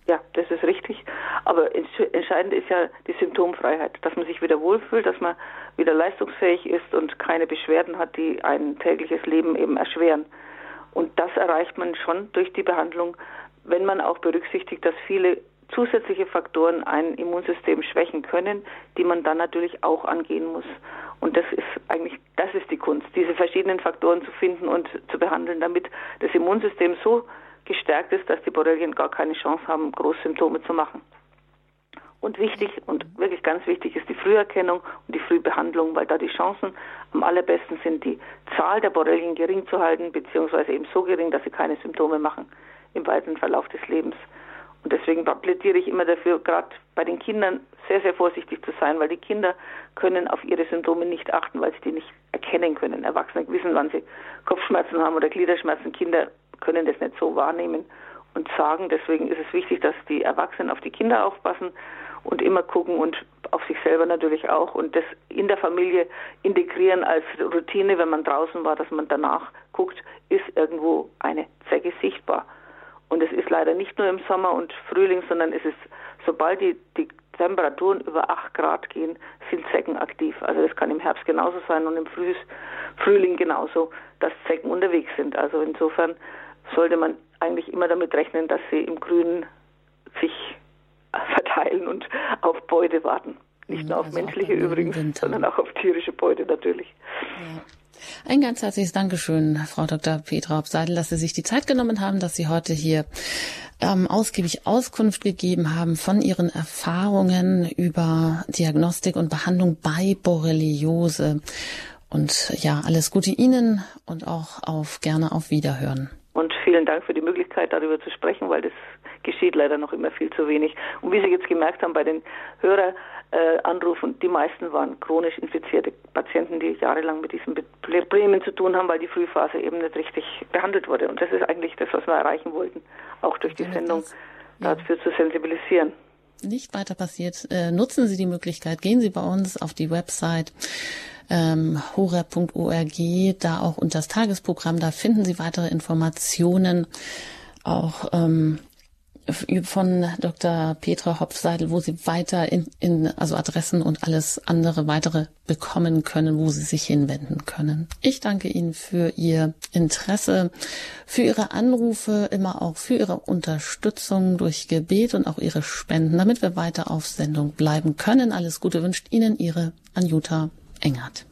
Ja, das ist richtig. Aber entscheidend ist ja die Symptomfreiheit, dass man sich wieder wohlfühlt, dass man wieder leistungsfähig ist und keine Beschwerden hat, die ein tägliches Leben eben erschweren. Und das erreicht man schon durch die Behandlung, wenn man auch berücksichtigt, dass viele zusätzliche Faktoren ein Immunsystem schwächen können, die man dann natürlich auch angehen muss. Und das ist eigentlich, das ist die Kunst, diese verschiedenen Faktoren zu finden und zu behandeln, damit das Immunsystem so gestärkt ist, dass die Borrelien gar keine Chance haben, Großsymptome zu machen. Und wichtig und wirklich ganz wichtig ist die Früherkennung und die Frühbehandlung, weil da die Chancen am allerbesten sind, die Zahl der Borrelien gering zu halten, beziehungsweise eben so gering, dass sie keine Symptome machen im weiteren Verlauf des Lebens. Und deswegen plädiere ich immer dafür, gerade bei den Kindern sehr, sehr vorsichtig zu sein, weil die Kinder können auf ihre Symptome nicht achten, weil sie die nicht erkennen können. Erwachsene wissen, wann sie Kopfschmerzen haben oder Gliederschmerzen. Kinder können das nicht so wahrnehmen und sagen. Deswegen ist es wichtig, dass die Erwachsenen auf die Kinder aufpassen und immer gucken und auf sich selber natürlich auch und das in der Familie integrieren als Routine, wenn man draußen war, dass man danach guckt, ist irgendwo eine Zecke sichtbar. Und es ist leider nicht nur im Sommer und Frühling, sondern es ist, sobald die, die Temperaturen über 8 Grad gehen, sind Zecken aktiv. Also das kann im Herbst genauso sein und im Früh, Frühling genauso, dass Zecken unterwegs sind. Also insofern sollte man eigentlich immer damit rechnen, dass sie im Grünen sich verteilen und auf Beute warten. Nicht nur auf also menschliche übrigens, sondern auch auf tierische Beute natürlich. Ja. Ein ganz herzliches Dankeschön, Frau Dr. Petra Obseidel, dass Sie sich die Zeit genommen haben, dass Sie heute hier ähm, ausgiebig Auskunft gegeben haben von Ihren Erfahrungen über Diagnostik und Behandlung bei Borreliose. Und ja, alles Gute Ihnen und auch auf gerne auf Wiederhören. Und vielen Dank für die Möglichkeit, darüber zu sprechen, weil das geschieht leider noch immer viel zu wenig. Und wie Sie jetzt gemerkt haben bei den Höreranrufen, die meisten waren chronisch infizierte Patienten, die jahrelang mit diesen Problemen zu tun haben, weil die Frühphase eben nicht richtig behandelt wurde. Und das ist eigentlich das, was wir erreichen wollten, auch durch die Sendung dafür zu sensibilisieren. Nicht weiter passiert, äh, nutzen Sie die Möglichkeit, gehen Sie bei uns auf die Website ähm, horeb.org, da auch unter das Tagesprogramm, da finden Sie weitere Informationen, auch ähm, von Dr. Petra Hopfseidel, wo Sie weiter in, in, also Adressen und alles andere weitere bekommen können, wo Sie sich hinwenden können. Ich danke Ihnen für Ihr Interesse, für Ihre Anrufe, immer auch für Ihre Unterstützung durch Gebet und auch Ihre Spenden, damit wir weiter auf Sendung bleiben können. Alles Gute wünscht Ihnen Ihre Anjuta Engert.